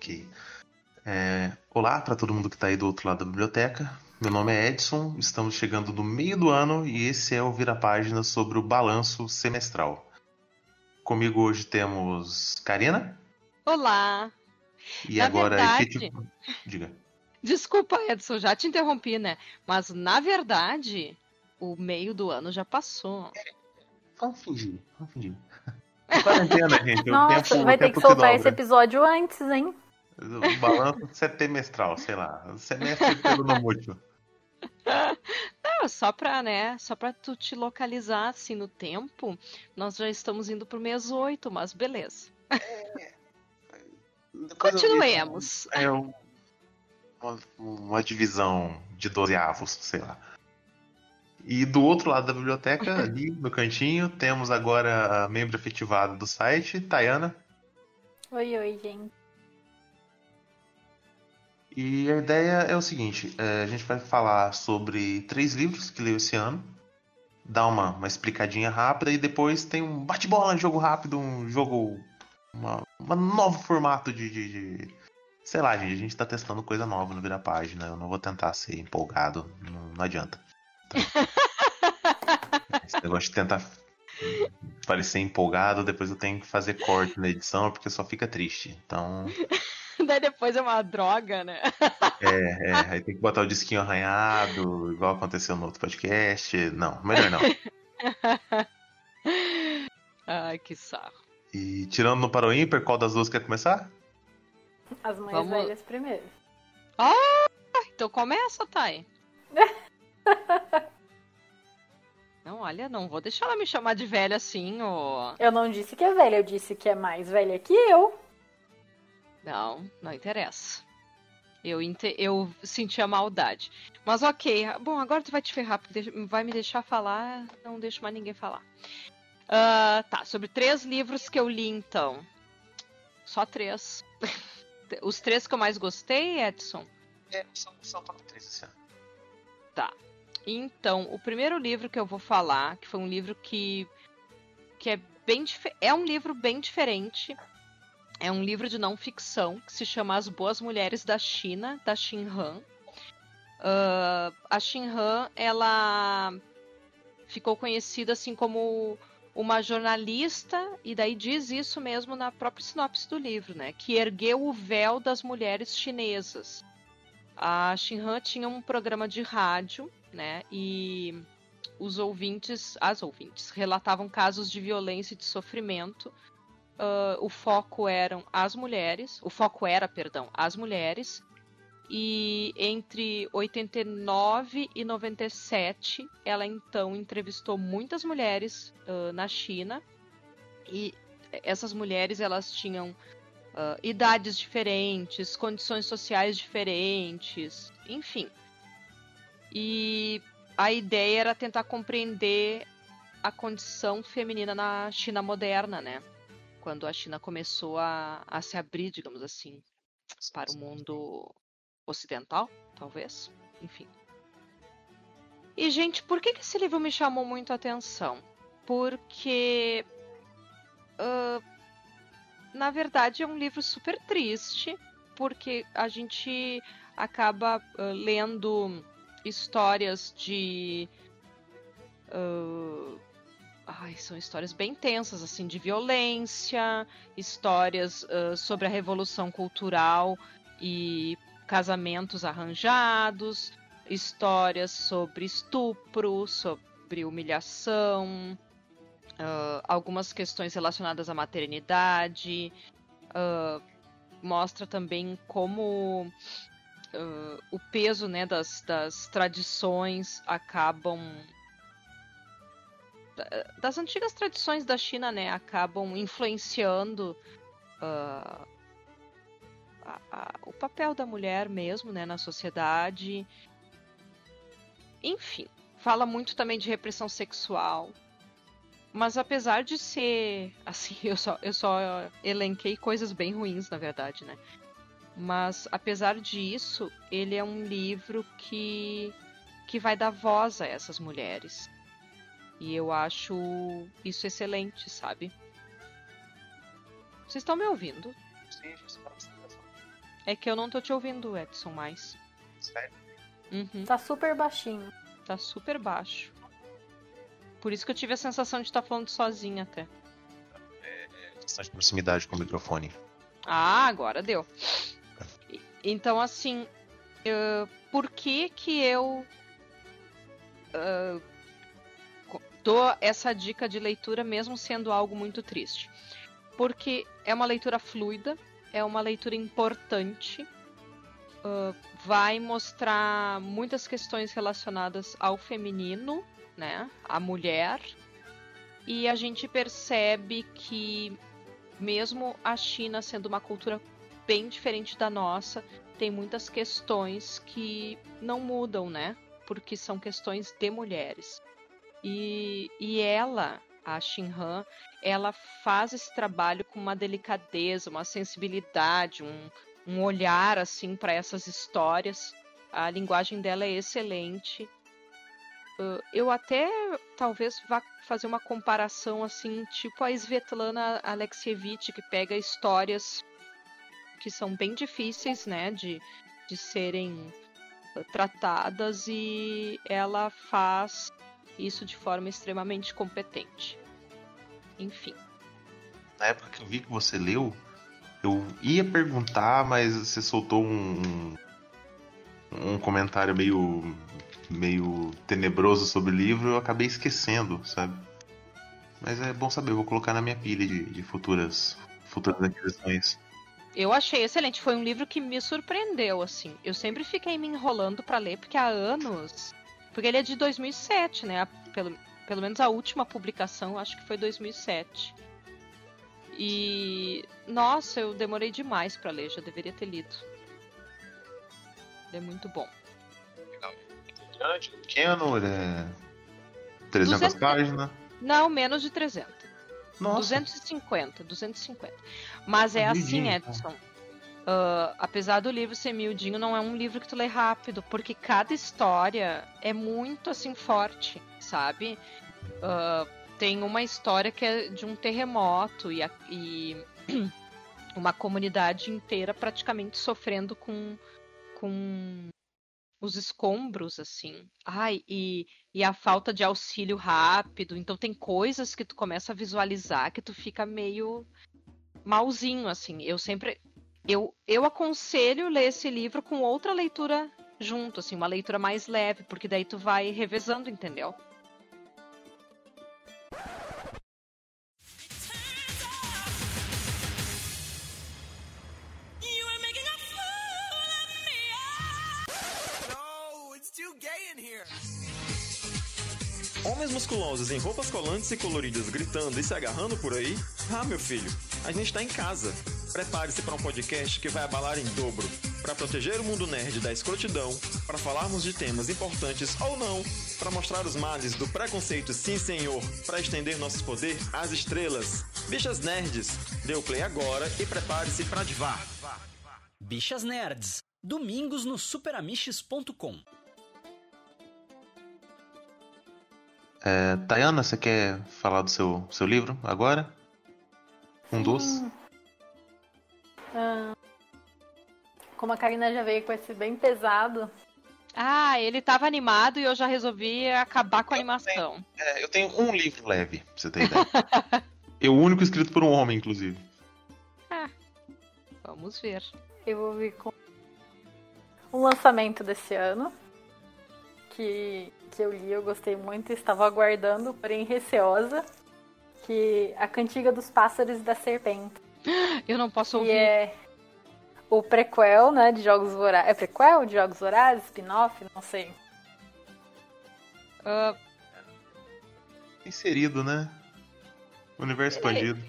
Ok. É, olá para todo mundo que está aí do outro lado da biblioteca. Meu nome é Edson, estamos chegando no meio do ano e esse é o Vira Página sobre o balanço semestral. Comigo hoje temos Karina. Olá. E Na agora, verdade- efetivo- Diga. Desculpa, Edson, já te interrompi, né? Mas na verdade, o meio do ano já passou. Vamos fingir, vamos fingir. Quarentena, gente. o Nossa, tempo, vai ter que soltar esse episódio antes, hein? O balanço semestral, sei lá. Semestre pelo no mútil. Não, só pra, né? Só pra tu te localizar assim no tempo, nós já estamos indo pro mês 8, mas beleza. Eu- Continuemos. É um- uma, uma divisão de 12 avos, sei lá. E do outro lado da biblioteca, ali no cantinho, temos agora a membro efetivada do site, Tayana. Oi, oi, gente. E a ideia é o seguinte: é, a gente vai falar sobre três livros que leu esse ano, dar uma, uma explicadinha rápida e depois tem um bate-bola, um jogo rápido, um jogo. Uma, um novo formato de, de, de- Sei lá, gente, a gente tá testando coisa nova no Vira Página. Eu não vou tentar ser empolgado, não, não adianta. Esse negócio de tentar parecer empolgado, depois eu tenho que fazer corte na edição porque só fica triste. Então. Daí depois é uma droga, né? É, é, aí tem que botar o disquinho arranhado, igual aconteceu no outro podcast. Não, melhor não. Ai, que sarro. E tirando no para o ímpar, qual das duas quer começar? As mães Vamos- velhas primeiro. Então começa, Thay. Não, olha, não vou deixar ela me chamar de velha assim, ô. Eu não disse que é velha, eu disse que é mais velha que eu. Não, não interessa. Eu, inte- eu senti a maldade. Mas ok, bom, agora tu vai te ferrar, porque vai me deixar falar, não deixo mais ninguém falar. Ah, tá, sobre três livros que eu li então. Só três. Os três que eu mais gostei, Edson. É, são, são top 3 esse ano. Então, o primeiro livro que eu vou falar, que foi um livro que, que é bem é um livro bem diferente. É um livro de não ficção que se chama As Boas Mulheres da China, da Xin Han. Ah, a Xin Han, ela ficou conhecida assim como uma jornalista, e daí diz isso mesmo na própria sinopse do livro, né? Que ergueu o véu das mulheres chinesas. A Xin Han tinha um programa de rádio, né? E os ouvintes, as ouvintes, relatavam casos de violência e de sofrimento. Ah, o foco eram as mulheres, o foco era, perdão, as mulheres. E entre 89 e 97, ela então entrevistou muitas mulheres ah, na China. E essas mulheres elas tinham ah, idades diferentes, condições sociais diferentes, enfim. E a ideia era tentar compreender a condição feminina na China moderna, né? Quando a China começou a, a se abrir, digamos assim, para o mundo ocidental, talvez. Enfim. E, gente, por que, que esse livro me chamou muito a atenção? Porque. ah, na verdade, é um livro super triste, porque a gente acaba ah, lendo histórias de. ah, ai, são histórias bem tensas, assim, de violência, histórias ah, sobre a revolução cultural e casamentos arranjados, histórias sobre estupro, sobre humilhação, ah, algumas questões relacionadas à maternidade. ah, mostra também como o peso né, das, das tradições acabam. Da- Das antigas tradições da China, né? Acabam influenciando ah, a- a- o papel da mulher mesmo, né? Na sociedade. Enfim, fala muito também de repressão sexual. Mas apesar de ser. Assim, eu só, eu só elenquei coisas bem ruins, na verdade, né? Mas apesar disso, ele é um livro que, que vai dar voz a essas mulheres. E eu acho isso excelente, sabe? Vocês estão me ouvindo? Sim, tá. É que eu não tô te ouvindo, Edson, mais. Sério? Uhum, Tá super baixinho. tá super baixo. Por isso que eu tive a sensação de estar falando sozinha até. Questão de proximidade com o microfone. Ah, agora deu. Então, assim, eh, por que que eu co- dou essa dica de leitura mesmo sendo algo muito triste? Porque é uma leitura fluida, é uma leitura importante, ah, vai mostrar muitas questões relacionadas ao feminino, né, à mulher, e a gente percebe que mesmo a China sendo uma cultura bem diferente da nossa, tem muitas questões que não mudam, né? Porque são questões de mulheres. E, e ela, a Xin Han, ela faz esse trabalho com uma delicadeza, uma sensibilidade, um, um olhar assim para essas histórias. A linguagem dela é excelente. Eu até talvez vá fazer uma comparação assim, tipo a Svetlana Alexievich, que pega histórias que são bem difíceis, né, de, de serem tratadas e ela faz isso de forma extremamente competente. Enfim. Na época que eu vi que você leu, eu ia perguntar, mas você soltou um, um comentário meio, meio tenebroso sobre o livro, eu acabei esquecendo, sabe? Mas é bom saber, eu vou colocar na minha pilha de, de futuras, futuras aquisições. Eu achei excelente, foi um livro que me surpreendeu, assim. Eu sempre fiquei me enrolando pra ler, porque há anos. Porque ele é de 2007, né? Pelo, pelo menos a última publicação, acho que foi 2007. E. Nossa, eu demorei demais pra ler, já deveria ter lido. Ele é muito bom. Grande, pequeno, ele é 300 200. páginas. Não, menos de 300. Nossa, 250, 250. Mas é assim, Miudinho, Edson. Ah, apesar do livro ser miudinho, não é um livro que tu lê rápido, porque cada história é muito assim forte, sabe? Ah, tem uma história que é de um terremoto e, a- e uma comunidade inteira praticamente sofrendo com, com os escombros, assim. Ai, e, e a falta de auxílio rápido. Então tem coisas que tu começa a visualizar que tu fica meio malzinho, assim. Eu sempre. Eu, eu aconselho ler esse livro com outra leitura junto, assim, uma leitura mais leve, porque daí tu vai revezando, entendeu? Homens musculosos em roupas colantes e coloridas gritando e se agarrando por aí? Ah, meu filho, a gente tá em casa. Prepare-se para um podcast que vai abalar em dobro. Para proteger o mundo nerd da escrotidão, para falarmos de temas importantes ou não, para mostrar os males do preconceito, sim senhor, para estender nosso poder às estrelas. Bichas nerds, dê o play agora e prepare-se para divar. Bichas Nerds. Domingos no superamiches.com. É, Tayana, você quer falar do seu, seu livro agora? Um dos? Ah, como a Karina já veio com esse bem pesado, Ah, ele tava animado e eu já resolvi acabar com a animação. É, eu tenho um livro leve, pra você ter ideia. e o único escrito por um homem, inclusive. Vamos ver. eu vou vir com um lançamento desse ano que, que eu li, eu gostei muito, estava aguardando, porém receosa, que A Cantiga dos Pássaros e da Serpente. Eu não posso Que ouvir. é o prequel, né, de Jogos Vorazes. É prequel de Jogos Vorazes? Spin-off? Não sei. Ah, Inserido, né? Universo expandido.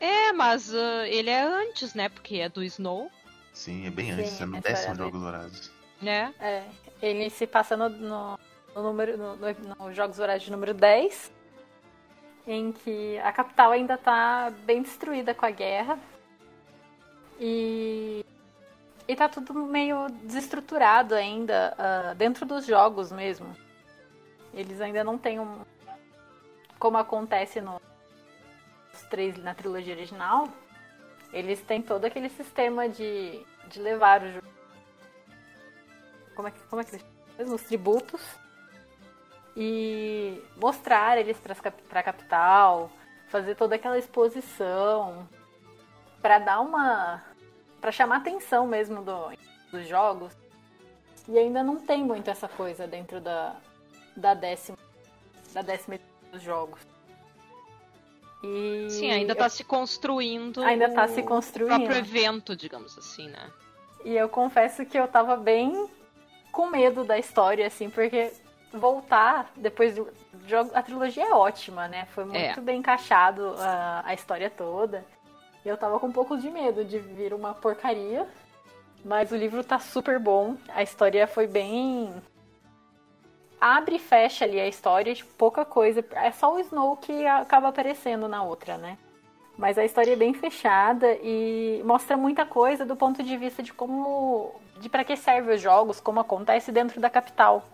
é, mas ah, ele é antes, né? Porque é do Snow, Sim, é bem Sim, antes, é no essa décimo Jogos Horazes. né? É, ele se passa no, no, no número, no, no- no Jogos Vorazes de número 10, em que a capital ainda tá bem destruída com a guerra. E, e tá tudo meio desestruturado ainda, ah, dentro dos jogos mesmo. Eles ainda não têm um. Como acontece no, nos três na trilogia original, eles têm todo aquele sistema de, de levar o jogo. Como é que, como é que eles chamam? Os tributos. E mostrar eles para a capital, fazer toda aquela exposição para dar uma para chamar atenção mesmo do, dos jogos. E ainda não tem muito essa coisa dentro da da décima da décima dos jogos. E Sim, ainda tá se construindo. Ainda tá se o construindo. próprio evento, digamos assim, né? E eu confesso que eu tava bem com medo da história, assim, porque voltar depois do jogo. A trilogia é ótima, né? Foi muito É. bem encaixado a, a história toda. Eu tava com um pouco de medo de vir uma porcaria. Mas o livro tá super bom. A história foi bem. Abre e fecha ali a história, tipo, pouca coisa. É só o Snow que acaba aparecendo na outra, né? Mas a história é bem fechada e mostra muita coisa do ponto de vista de como. de para que servem os jogos, como acontece dentro da capital.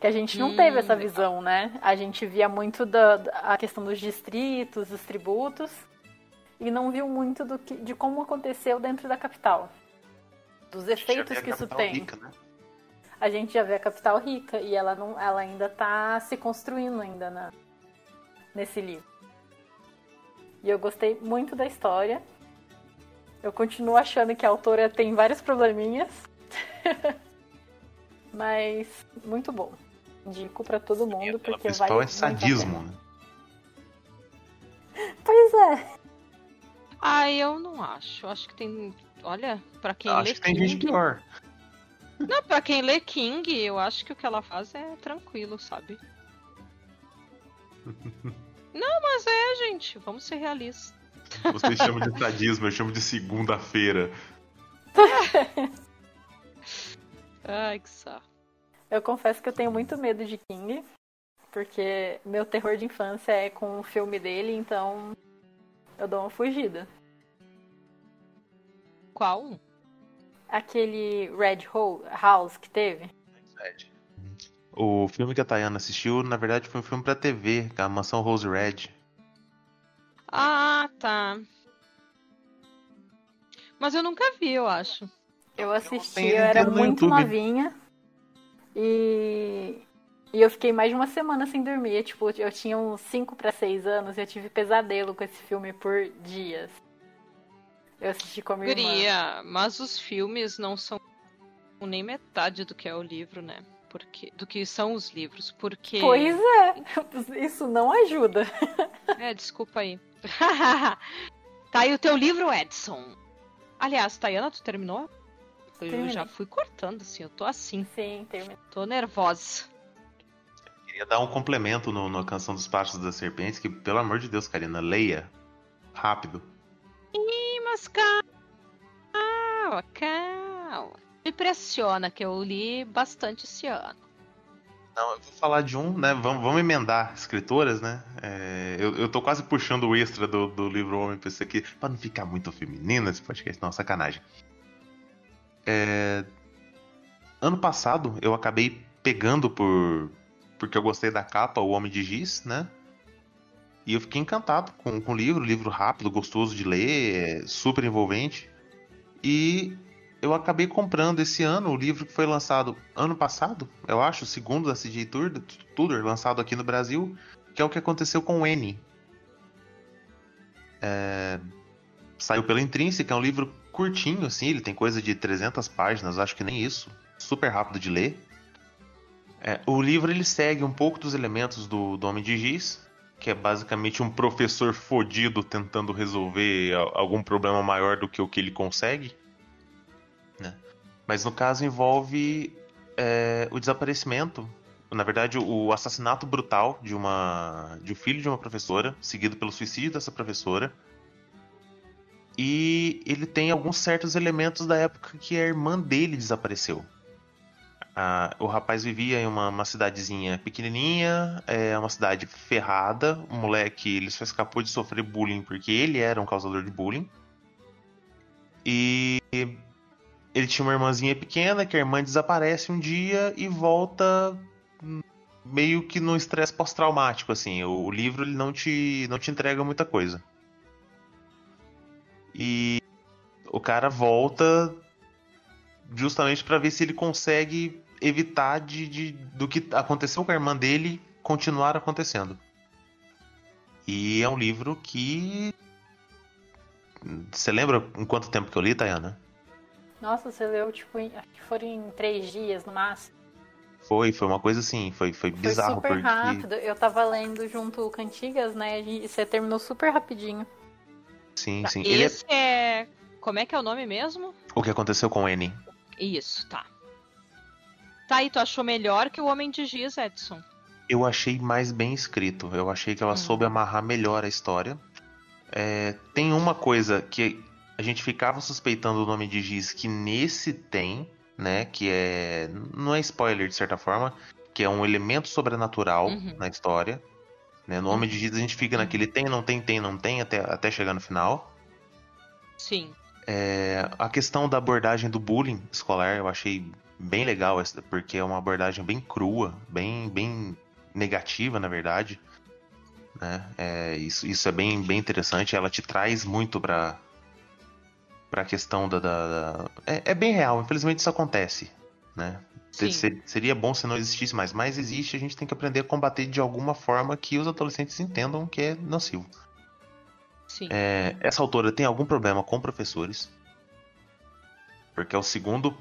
Que a gente não Hum, teve essa legal. visão, né? A gente via muito da, da- a questão dos distritos, dos tributos, e não viu muito do que, de como aconteceu dentro da capital. Dos efeitos que isso tem. rica, né? A gente já vê a capital rica e ela, não, ela ainda tá se construindo ainda na, nesse livro. E eu gostei muito da história. Eu continuo achando que a autora tem vários probleminhas. Mas muito bom. Indico pra todo mundo O porque principal vale é sadismo, né? Pois é. Ah, eu não acho. Eu Acho que tem. Olha, pra quem Eu lê acho que tem King. gente pior. Não, pra quem lê King, eu acho que o que ela faz é tranquilo, sabe? não, mas é, gente. Vamos ser realistas. Vocês chamam de sadismo, eu chamo de segunda-feira. Ai, que saco. Eu confesso que eu tenho muito medo de King. Porque meu terror de infância é com o filme dele, então eu dou uma fugida. Qual? Aquele Red Ho- House que teve. O filme que a Tayana assistiu, na verdade, foi um filme pra TV, a Mansão Rose Red. Ah, tá. Mas eu nunca vi, eu acho. Eu assisti, eu era muito YouTube. novinha. E... e eu fiquei mais de uma semana sem dormir. Tipo, eu tinha uns 5 para 6 anos e eu tive pesadelo com esse filme por dias. Eu assisti com a minha irmã. Guria, mas os filmes não são nem metade do que é o livro, né? Porque, do que são os livros. Porque. Pois é, isso não ajuda. É, desculpa aí. tá aí o teu livro, Edson. Aliás, Tayana, tu terminou? Eu Terminei. já fui cortando, assim, eu tô assim, Sim, terminei. tô nervosa. Queria dar um complemento no, na Canção dos Pássaros das Serpentes, que, pelo amor de Deus, Karina, leia. Rápido. Ih, mas calma, calma. Me impressiona que eu li bastante esse ano. Não, eu vou falar de um, né? Vamos, vamos emendar escritoras, né? É, eu, eu tô quase puxando o extra do, do livro Homem pra isso aqui, pra não ficar muito feminino esse podcast. Não, sacanagem. É, ano passado eu acabei pegando por. Porque eu gostei da capa, O Homem de Giz, né? E eu fiquei encantado com, com o livro, livro rápido, gostoso de ler, é super envolvente. E eu acabei comprando esse ano o livro que foi lançado ano passado, eu acho, segundo da CJ Tudor, Tudor, lançado aqui no Brasil, que é o que aconteceu com o N. É, Saiu pela Intrínseca, é um livro curtinho, assim, ele tem coisa de 300 páginas, acho que nem isso. Super rápido de ler. É, o livro ele segue um pouco dos elementos do, do Homem de Giz, que é basicamente um professor fodido tentando resolver algum problema maior do que o que ele consegue. né? Mas no caso envolve é, o desaparecimento, na verdade o assassinato brutal de uma de um filho de uma professora, seguido pelo suicídio dessa professora. E ele tem alguns certos elementos da época que a irmã dele desapareceu. Ah, o rapaz vivia em uma, uma cidadezinha pequenininha, é uma cidade ferrada. O moleque ele só escapou de sofrer bullying porque ele era um causador de bullying. E ele tinha uma irmãzinha pequena que a irmã desaparece um dia e volta meio que no estresse pós-traumático assim. O, o livro ele não te não te entrega muita coisa. E o cara volta justamente pra ver se ele consegue evitar de, de- do que aconteceu com a irmã dele continuar acontecendo. E é um livro que. Você lembra em quanto tempo que eu li, Tayana? Nossa, você leu, tipo, em, acho que foram em três dias no máximo. Foi, foi uma coisa assim, foi, foi Foi bizarro, super porque. rápido. Eu tava lendo junto Cantigas, né? E você terminou super rapidinho. Sim, sim. Ele é- Esse é... Como é que é o nome mesmo? O que aconteceu com N? Isso, tá. Tá, e tu achou melhor que o Homem de Giz, Edson? Eu achei mais bem escrito. Eu achei que ela Hum. soube amarrar melhor a história. É, tem uma coisa que a gente ficava suspeitando o nome de Giz que nesse tem, né? Que é. Não é spoiler de certa forma, que é um elemento sobrenatural Uhum. na história. Né? No Homem de Giz a gente fica naquele tem, não tem, tem, não tem, até, até chegar no final. Sim. É, a questão da abordagem do bullying escolar eu achei bem legal, essa- porque é uma abordagem bem crua, bem, bem negativa, na verdade. Né? É, isso, isso é bem, bem interessante. Ela te traz muito pra, pra questão da. da- da- É, é bem real, infelizmente isso acontece. Né? Sim. Seria bom se não existisse mais, mas existe, a gente tem que aprender a combater de alguma forma que os adolescentes entendam que é nocivo. Sim. É, essa autora tem algum problema com professores. Porque é o segundo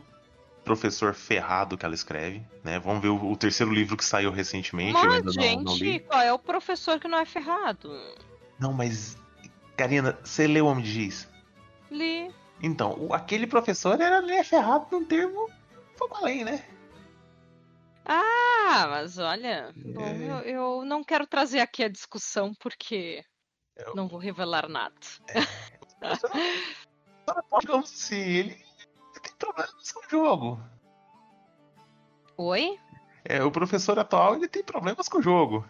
professor ferrado que ela escreve, né? Vamos ver o, o terceiro livro que saiu recentemente. Mas, não, gente, não li. qual é o professor que não é ferrado? Não, mas. Karina, você leu Homem de Giz? Li. Então, aquele professor era é ferrado num termo um pouco além, né? Ah, mas olha, bom, É. eu, eu não quero trazer aqui a discussão porque Eu- não vou revelar nada. Digamos assim, ele tem problemas com o jogo. Oi? É, o professor atual ele tem problemas com o jogo.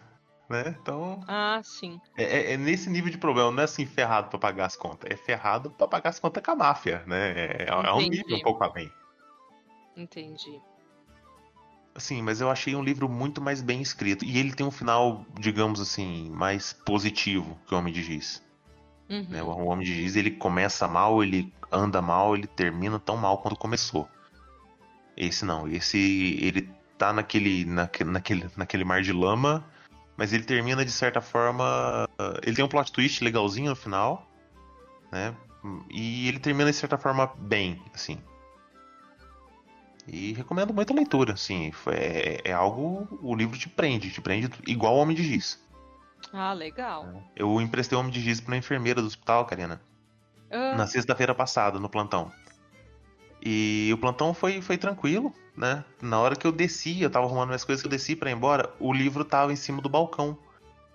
Né? Então. Ah, sim. É, é- é nesse nível de problema, não é assim ferrado pra pagar as contas, é ferrado pra pagar as contas com a máfia, né? É, é um Entendi. nível um pouco além. Entendi. Assim, mas eu achei um livro muito mais bem escrito. E ele tem um final, digamos assim, mais positivo que o Homem de Giz. Uhum. né? O Homem de Giz, ele começa mal, ele anda mal, ele termina tão mal quanto começou. Esse não, esse ele tá naquele, naque- naquele, naquele mar de lama, mas ele termina de certa forma. Ele tem um plot twist legalzinho no final, né? E ele termina de certa forma bem, assim. E recomendo muito a leitura, assim. É, é algo. O livro te prende, te prende igual o Homem de Giz. Ah, legal. Eu emprestei o Homem de Giz pra enfermeira do hospital, Karina Ah, na sexta-feira passada, no plantão. E o plantão foi, foi tranquilo, né? Na hora que eu desci, eu tava arrumando minhas coisas, que eu desci pra ir embora, o livro tava em cima do balcão.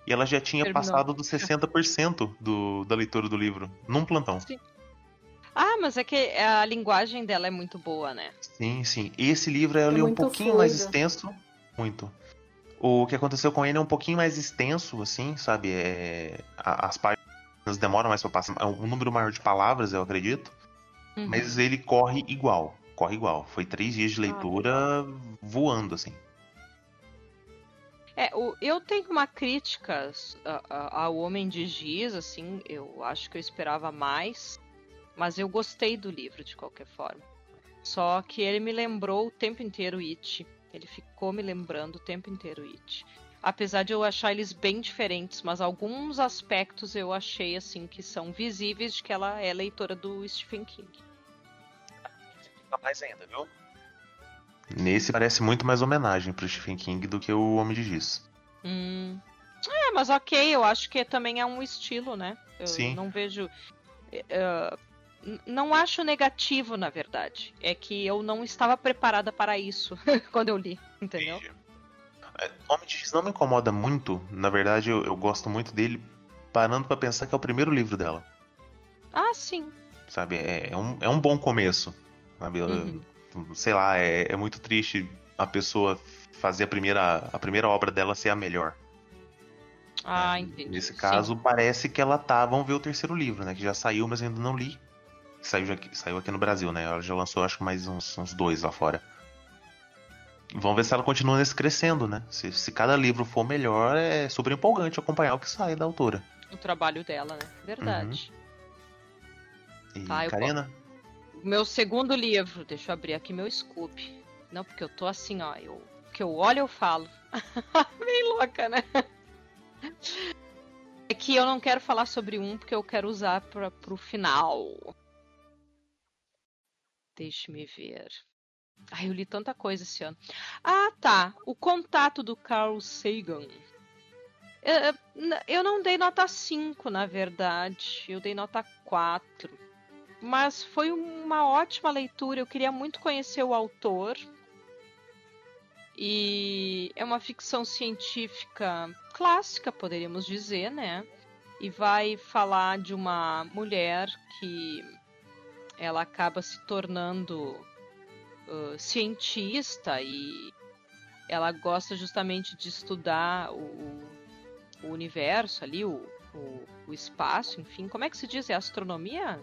E ela já tinha Terminou. passado dos 60% do, da leitura do livro, num plantão. Ah, mas é que a linguagem dela é muito boa, né? Sim, sim. Esse livro eu É li um pouquinho mais fluido. extenso. Muito. O que aconteceu com ele é um pouquinho mais extenso, assim, sabe? É, as páginas demoram mais pra passar. É um número maior de palavras, eu acredito. Uhum. Mas ele corre igual. Corre igual. Foi três dias de Ah, leitura voando, assim. É, eu tenho uma crítica a- a- ao Homem de Giz, assim, eu acho que eu esperava mais, mas eu gostei do livro de qualquer forma. Só que ele me lembrou o tempo inteiro It. Ele ficou me lembrando o tempo inteiro It. Apesar de eu achar eles bem diferentes, mas alguns aspectos eu achei assim que são visíveis de que ela é leitora do Stephen King. mais ainda, viu? Nesse parece muito mais homenagem pro Stephen King do que o Homem de Giz. Hum. É, mas ok, eu acho que também é um estilo, né? Eu Sim. não vejo. n- não acho negativo, na verdade. É que eu não estava preparada para isso quando eu li, entendeu? É, Homem de Giz não me incomoda muito. Na verdade, eu, eu gosto muito dele parando pra pensar que é o primeiro livro dela. Ah, sim. Sabe? É, é um, é um bom começo. Sabe? Uhum. Sei lá, é, é muito triste a pessoa fazer a primeira, a primeira obra dela ser a melhor. Ah, É, entendi. Nesse Sim. caso, parece que ela tá. Vamos ver o terceiro livro, né? Que já saiu, mas ainda não li. Saiu, já, aqui- saiu aqui no Brasil, né? Ela já lançou, acho que mais uns, uns dois lá fora. Vamos ver se ela continua nesse crescendo, né? Se, se cada livro for melhor, é super empolgante acompanhar o que sai da autora. O trabalho dela, né? Verdade. E Tá, eu Karina? Meu segundo livro, deixa eu abrir aqui meu Scoop. Não, porque eu tô assim, ó. Eu, que eu olho, eu falo. Bem louca, né? É que eu não quero falar sobre um, porque eu quero usar pra, pro final. Deixe-me ver. Ai, eu li tanta coisa esse ano. Ah, tá. O contato do Carl Sagan. Eu, eu não dei nota 5, na verdade. Eu dei nota 4. Mas foi uma ótima leitura. Eu queria muito conhecer o autor. E é uma ficção científica clássica, poderíamos dizer, né? E vai falar de uma mulher que ela acaba se tornando uh, cientista e ela gosta justamente de estudar o, o universo ali, o, o, o, espaço, enfim. Como é que se diz? É astronomia?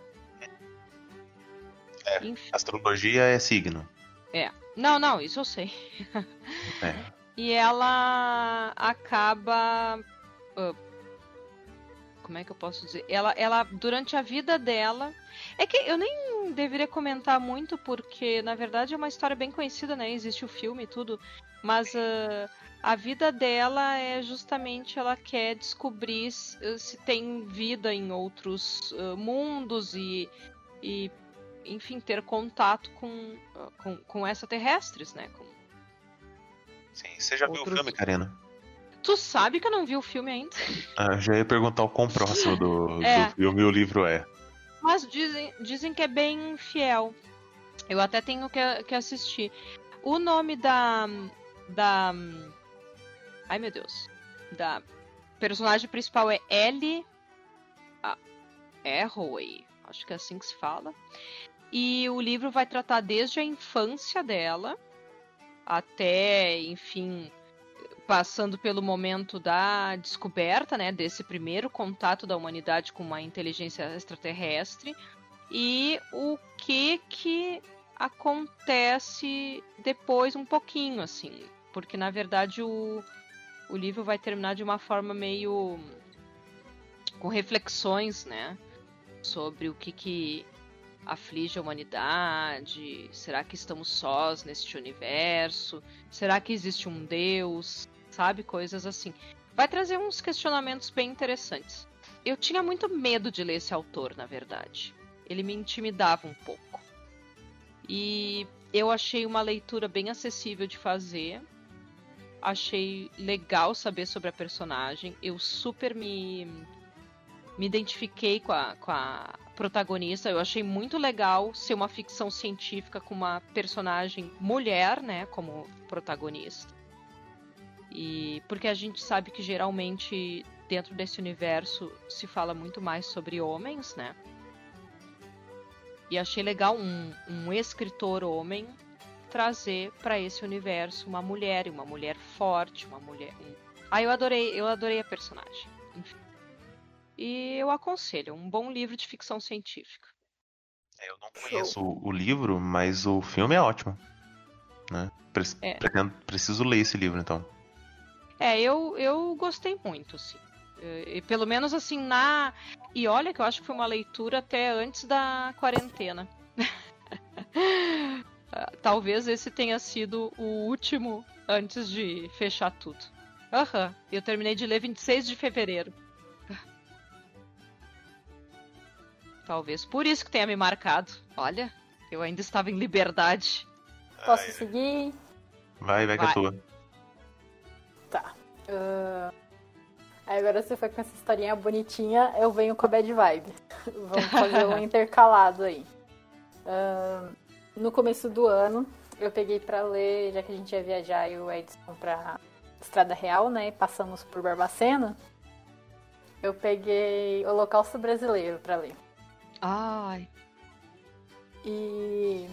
É, enfim. astrologia é signo. É. Não, não, isso eu sei. É. E ela acaba. Uh, como é que eu posso dizer? Ela, ela, durante a vida dela. É que eu nem deveria comentar muito, porque na verdade é uma história bem conhecida, né? Existe o filme e tudo. Mas uh, a vida dela é justamente ela quer descobrir se, tem vida em outros uh, mundos e, e enfim, ter contato com, com, com extraterrestres, né? Com Sim, você já Outros... viu o filme, Karina? Tu sabe que eu não vi o filme ainda. Ah, já ia perguntar o quão próximo do, é. do filme o livro é. Mas dizem, dizem que é bem fiel. Eu até tenho que, que assistir. O nome da. Da. Ai meu Deus. Da personagem principal é Ellie. Hathaway. Acho que é assim que se fala. E o livro vai tratar desde a infância dela até, enfim, passando pelo momento da descoberta, né, desse primeiro contato da humanidade com uma inteligência extraterrestre e o que que acontece depois um pouquinho, assim, porque na verdade o, o livro vai terminar de uma forma meio com reflexões, né, sobre o que que aflige a humanidade? Será que estamos sós neste universo? Será que existe um Deus? Sabe? Coisas assim. Vai trazer uns questionamentos bem interessantes. Eu tinha muito medo de ler esse autor, na verdade. Ele me intimidava um pouco. E eu achei uma leitura bem acessível de fazer. Achei legal saber sobre a personagem. Eu super me, me identifiquei com a, com a protagonista. Eu achei muito legal ser uma ficção científica com uma personagem mulher, né, como protagonista. E porque a gente sabe que geralmente dentro desse universo se fala muito mais sobre homens, né? E achei legal um, um escritor homem trazer para esse universo uma mulher, uma mulher forte, uma mulher. Ah, eu adorei, eu adorei a personagem. Enfim. E eu aconselho, um bom livro de ficção científica. É, eu não conheço o, o livro, mas o filme é ótimo. Né? Pre é. Preciso ler esse livro, então. É, eu, eu gostei muito, sim. E, pelo menos assim, na. E olha que eu acho que foi uma leitura até antes da quarentena. Talvez esse tenha sido o último antes de fechar tudo. Aham, uhum. eu terminei de ler 26 de fevereiro. Talvez por isso que tenha me marcado. Olha, eu ainda estava em liberdade. Posso seguir? Vai, vai que é tua. Tá. Uh... Aí agora você foi com essa historinha bonitinha, eu venho com a bad vibe. Vamos fazer um intercalado aí. Uh... No começo do ano, eu peguei para ler, já que a gente ia viajar e o Edson pra Estrada Real, né? Passamos por Barbacena. Eu peguei Holocausto Brasileiro para ler. Ai. E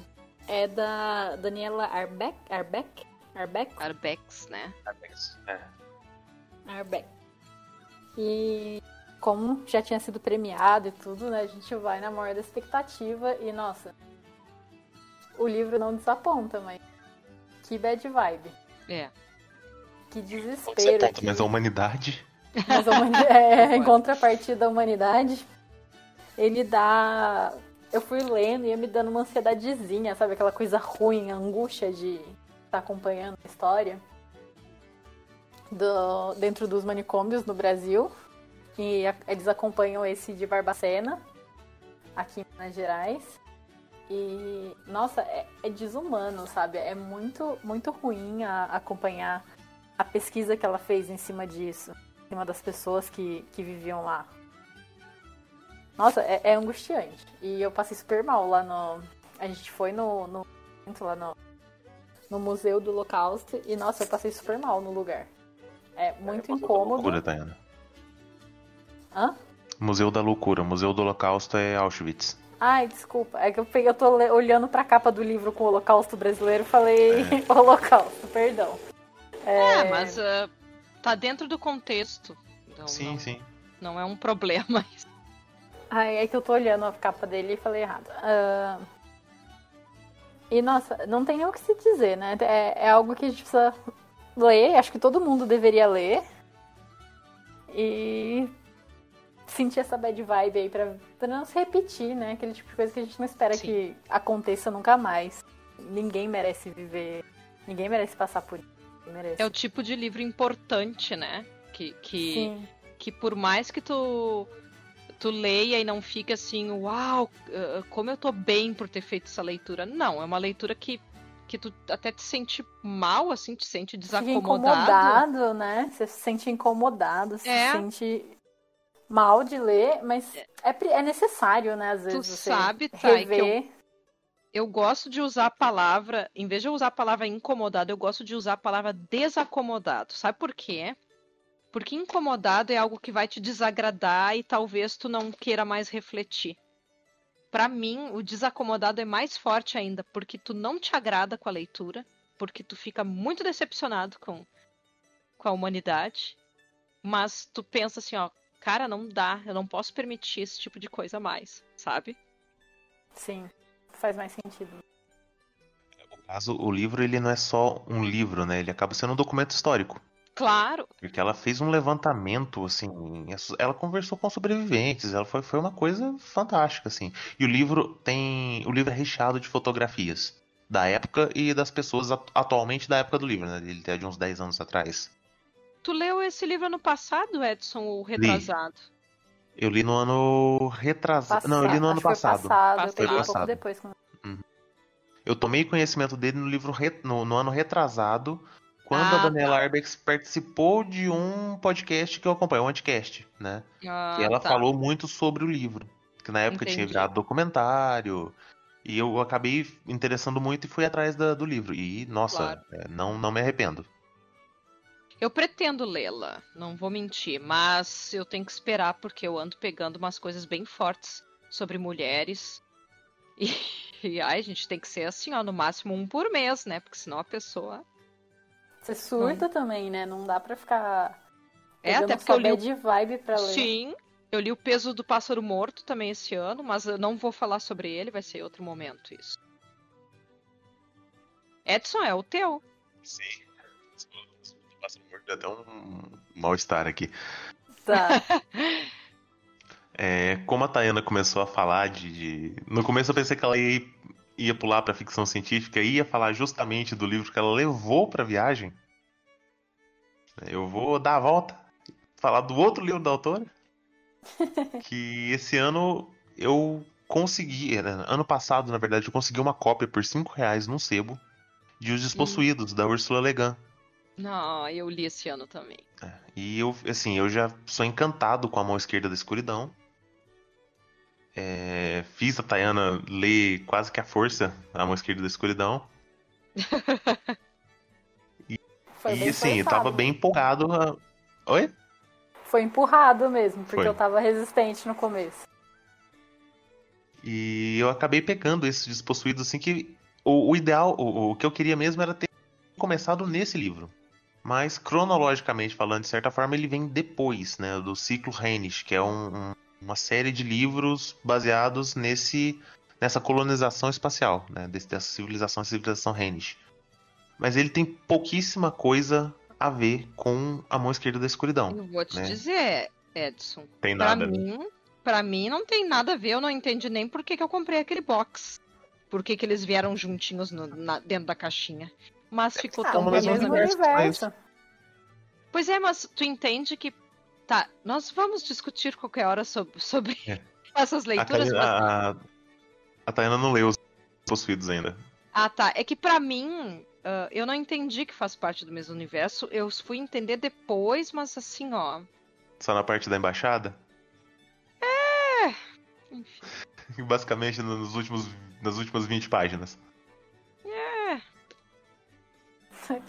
é da Daniela Arbeck? Arbeck? Arbeck? Arbex, né? Arbex, é. Arbeck. E como já tinha sido premiado e tudo, né? A gente vai na maior da expectativa e, nossa, o livro não desaponta, mas que bad vibe. É. Que desespero. Desaponta, que... mas a humanidade. Mas a humanidade, é, em contrapartida da humanidade ele dá eu fui lendo e ia me dando uma ansiedadezinha, sabe? Aquela coisa ruim, angústia de estar acompanhando a história do, dentro dos manicômios no Brasil. E a- eles acompanham esse de Barbacena, aqui em Minas Gerais. E, nossa, é, é desumano, sabe? É muito, muito ruim a- acompanhar a pesquisa que ela fez em cima disso, em cima das pessoas que, que viviam lá. Nossa, é, é angustiante. E eu passei super mal lá no. A gente foi no. no lá no, no Museu do Holocausto e, nossa, eu passei super mal no lugar. É muito incômodo. Loucura, Tayana. Hã? Museu da Loucura. Museu do Holocausto é Auschwitz. Ai, desculpa. É que eu, peguei, eu tô olhando pra capa do livro com o Holocausto brasileiro e falei Holocausto, perdão. É, mas ah, tá dentro do contexto. Então sim, não, sim. não é um problema. Ai, é que eu tô olhando a capa dele e falei errado. Ah, E nossa, não tem nem o que se dizer, né? É, é algo que a gente precisa ler, acho que todo mundo deveria ler. E sentir essa bad vibe aí pra, pra não se repetir, né? Aquele tipo de coisa que a gente não espera Sim. que aconteça nunca mais. Ninguém merece viver, ninguém merece passar por isso. Merece. É o tipo de livro importante, né? Que, que, Sim, que por mais que tu, tu leia e não fique assim, uau, ah, como eu tô bem por ter feito essa leitura. Não, é uma leitura que, que tu até te sente mal, assim, te sente fica desacomodado. incomodado, né? Você se sente incomodado, se É. sente mal de ler, mas é, pre- é necessário, né? Às vezes Tu você sabe, Thay, que eu- rever. Eu gosto de usar a palavra, em vez de eu usar a palavra incomodado, eu gosto de usar a palavra desacomodado. Sabe por quê? Porque incomodado é algo que vai te desagradar e talvez tu não queira mais refletir. Pra mim, o desacomodado é mais forte ainda, porque tu não te agrada com a leitura, porque tu fica muito decepcionado com, com a humanidade, mas tu pensa assim, ó, cara, não dá, eu não posso permitir esse tipo de coisa mais, sabe? Sim, faz mais sentido. No caso, o livro ele não é só um livro, né? Ele acaba sendo um documento histórico. Claro, Porque ela fez um levantamento, assim, ela conversou com sobreviventes, ela foi, foi uma coisa fantástica, assim. E o livro tem. O livro é recheado de fotografias da época e das pessoas atu- atualmente da época do livro, né? Ele é de uns 10 anos atrás. Tu leu esse livro ano passado, Edson, ou retrasado? Eu li no ano retrasado. Não, eu li no ano que foi passado. passado. Eu Passado. um Passado. pouco depois. Eu tomei conhecimento dele no livro re- no, no ano retrasado, quando Ah, a Daniela tá. Arbex participou de um podcast que eu acompanho, um Anticast, né? Ah, E ela tá. falou muito sobre o livro. Que na época tinha Entendi. virado documentário. E eu acabei interessando muito e fui atrás da- do livro. E, nossa, Claro. é, não, não me arrependo. Eu pretendo lê-la, não vou mentir, mas eu tenho que esperar porque eu ando pegando umas coisas bem fortes sobre mulheres. E, e ai, a gente tem que ser assim, ó, no máximo um por mês, né? Porque senão a pessoa. Você surta também, né? Não dá pra ficar. É, até porque eu li o bad vibe pra ler. Sim, eu li o peso do pássaro morto também esse ano, mas eu não vou falar sobre ele, vai ser outro momento isso. Edson, é o teu. Sim. Deu até um mal-estar aqui. Tá. É, como a Tayana começou a falar de, de- No começo eu pensei que ela ia, ia pular pra ficção científica e ia falar justamente do livro que ela levou pra viagem. Eu vou dar a volta, falar do outro livro da autora. que esse ano eu consegui. né, Ano passado, na verdade, eu consegui uma cópia por 5 reais num sebo de Os Despossuídos, da Ursula Le Guin. Não, eu li esse ano também. É, E eu, assim, eu já sou encantado com a mão esquerda da escuridão. É, fiz a Tayana ler quase que a força a mão esquerda da escuridão. E bem assim, eu tava bem empolgado. a- Oi? Foi empurrado mesmo, porque Foi. eu tava resistente no começo. E eu acabei pegando esses despossuídos, assim, que o, o ideal, o, o que eu queria mesmo era ter começado nesse livro. Mas, cronologicamente falando, de certa forma, ele vem depois, né, do ciclo Renish, que é um- um- uma série de livros baseados nesse, nessa colonização espacial, né, dessa civilização, civilização Renish. Mas ele tem pouquíssima coisa a ver com a mão esquerda da escuridão. Eu vou te né? dizer, Edson. Tem Pra nada. né? mim, pra mim não tem nada a ver, eu não entendi nem por que, que eu comprei aquele box. Por que, que eles vieram juntinhos no- na- dentro da caixinha. Mas ficou Ah, tão é mesmo universo, universo. Pois é, mas tu entende que. Tá, nós vamos discutir qualquer hora sobre, sobre É. essas A, leituras. Thaina- mas- a, a Tayana não leu os possuídos ainda. Ah, tá. É que pra mim, ah, eu não entendi que faz parte do mesmo universo. Eu fui entender depois, mas assim, ó. Só na parte da embaixada? Enfim. Basicamente nos últimos, nas últimas 20 páginas.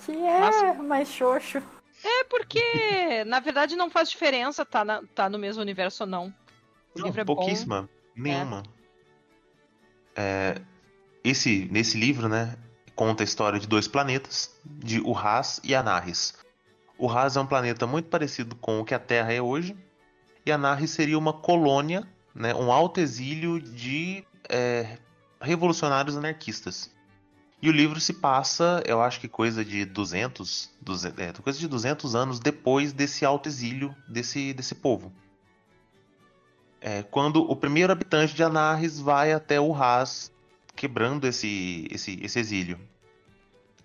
Que é mais xoxo. É porque, na verdade, não faz diferença tá, na- tá no mesmo universo ou não. O Não, é bom. pouquíssima. Nenhuma. É, esse, nesse livro, né, conta a história de dois planetas, de Urras e Anarres. Urras é um planeta muito parecido com o que a Terra é hoje, e Anarres seria uma colônia, né, um alto exílio de é, revolucionários anarquistas. E o livro se passa, eu acho que coisa de 200, 200 é, coisa de 200 anos depois desse alto exílio desse, desse povo. É, quando o primeiro habitante de Anarres vai até Urras, quebrando esse, esse, esse exílio.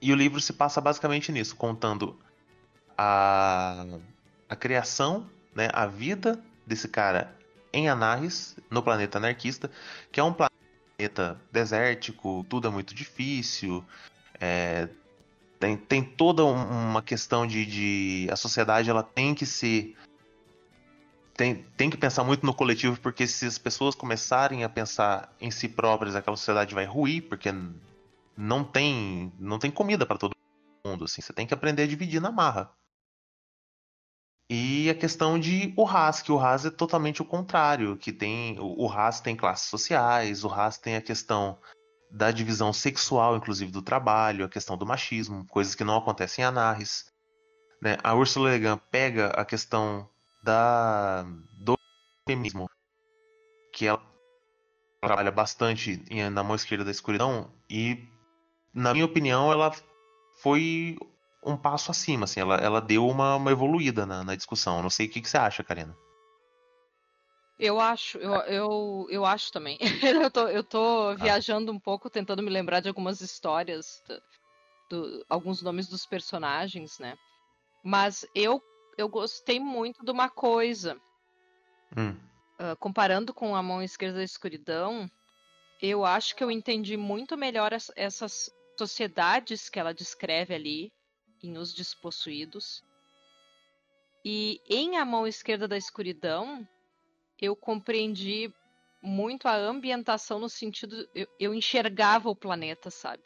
E o livro se passa basicamente nisso, contando a, a criação, né, a vida desse cara em Anarres, no planeta anarquista, que é um planeta desértico, tudo é muito difícil, é, tem, tem toda um- uma questão de, de a sociedade ela tem que ser tem, tem que pensar muito no coletivo, porque se as pessoas começarem a pensar em si próprias, aquela sociedade vai ruir, porque não tem, não tem comida para todo mundo, assim, você tem que aprender a dividir na marra. E a questão de o RAS, que o RAS é totalmente o contrário, que tem o RAS tem classes sociais, o RAS tem a questão da divisão sexual, inclusive do trabalho, a questão do machismo, coisas que não acontecem em Anarres. Né? A Ursula Le Guin pega a questão da do feminismo, que ela trabalha bastante na mão esquerda da escuridão e, na minha opinião, ela foi um passo acima, assim, ela, ela deu uma, uma evoluída na, na discussão. Não sei o que, que você acha, Karina. Eu acho, eu, eu, eu acho também. eu, tô, eu tô viajando um pouco, tentando me lembrar de algumas histórias, do, do- alguns nomes dos personagens, né? Mas eu, eu gostei muito de uma coisa. Hum, ah, comparando com a mão esquerda da escuridão, eu acho que eu entendi muito melhor es- essas sociedades que ela descreve ali em Os Despossuídos. E em A Mão Esquerda da Escuridão, eu compreendi muito a ambientação no sentido. Eu, eu enxergava o planeta, sabe?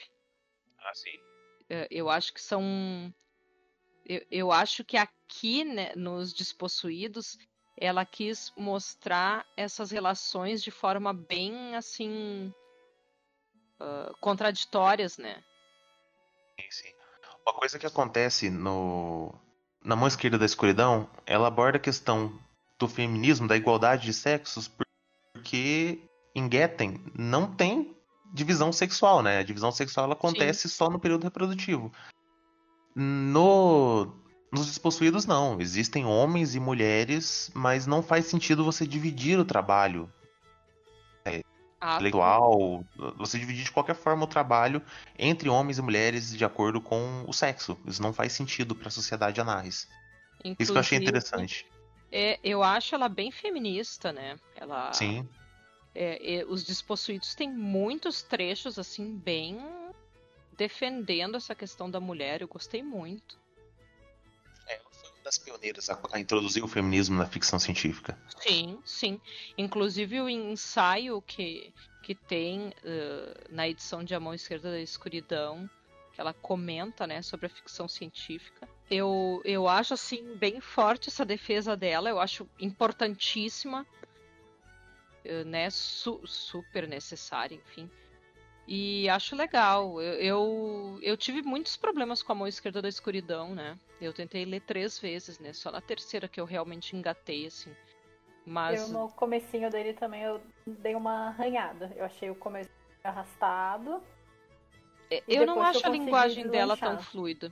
ah, sim. É, Eu acho que são. Eu, eu acho que aqui, né, nos Despossuídos, ela quis mostrar essas relações de forma bem, assim. ah, contraditórias, né? Sim, sim. Uma coisa que acontece no na mão esquerda da escuridão, ela aborda a questão do feminismo, da igualdade de sexos, porque em Getten não tem divisão sexual, né? A divisão sexual ela acontece só no período reprodutivo. No nos despossuídos não, existem homens e mulheres, mas não faz sentido você dividir o trabalho Ah, intelectual, você dividir de qualquer forma o trabalho entre homens e mulheres de acordo com o sexo. Isso não faz sentido para a sociedade anarres. Isso que eu achei inclusive, interessante. é, eu acho ela bem feminista, né? Ela, Sim, é, é, os Despossuídos têm muitos trechos, assim, bem defendendo essa questão da mulher. Eu gostei muito. Das pioneiras a, a introduzir o feminismo na ficção científica. Sim, sim. Inclusive o ensaio que, que tem eh, na edição de A Mão Esquerda da Escuridão, que ela comenta, né, sobre a ficção científica. Eu, eu acho, assim, bem forte essa defesa dela, eu acho importantíssima, né, su- super necessária, enfim. E acho legal. Eu, eu, eu tive muitos problemas com a mão esquerda da escuridão, né? Eu tentei ler três vezes, né? Só na terceira que eu realmente engatei, assim. Mas. Eu no comecinho dele também eu dei uma arranhada. Eu achei o começo arrastado. É, E Eu não acho eu a linguagem dela tão fluida.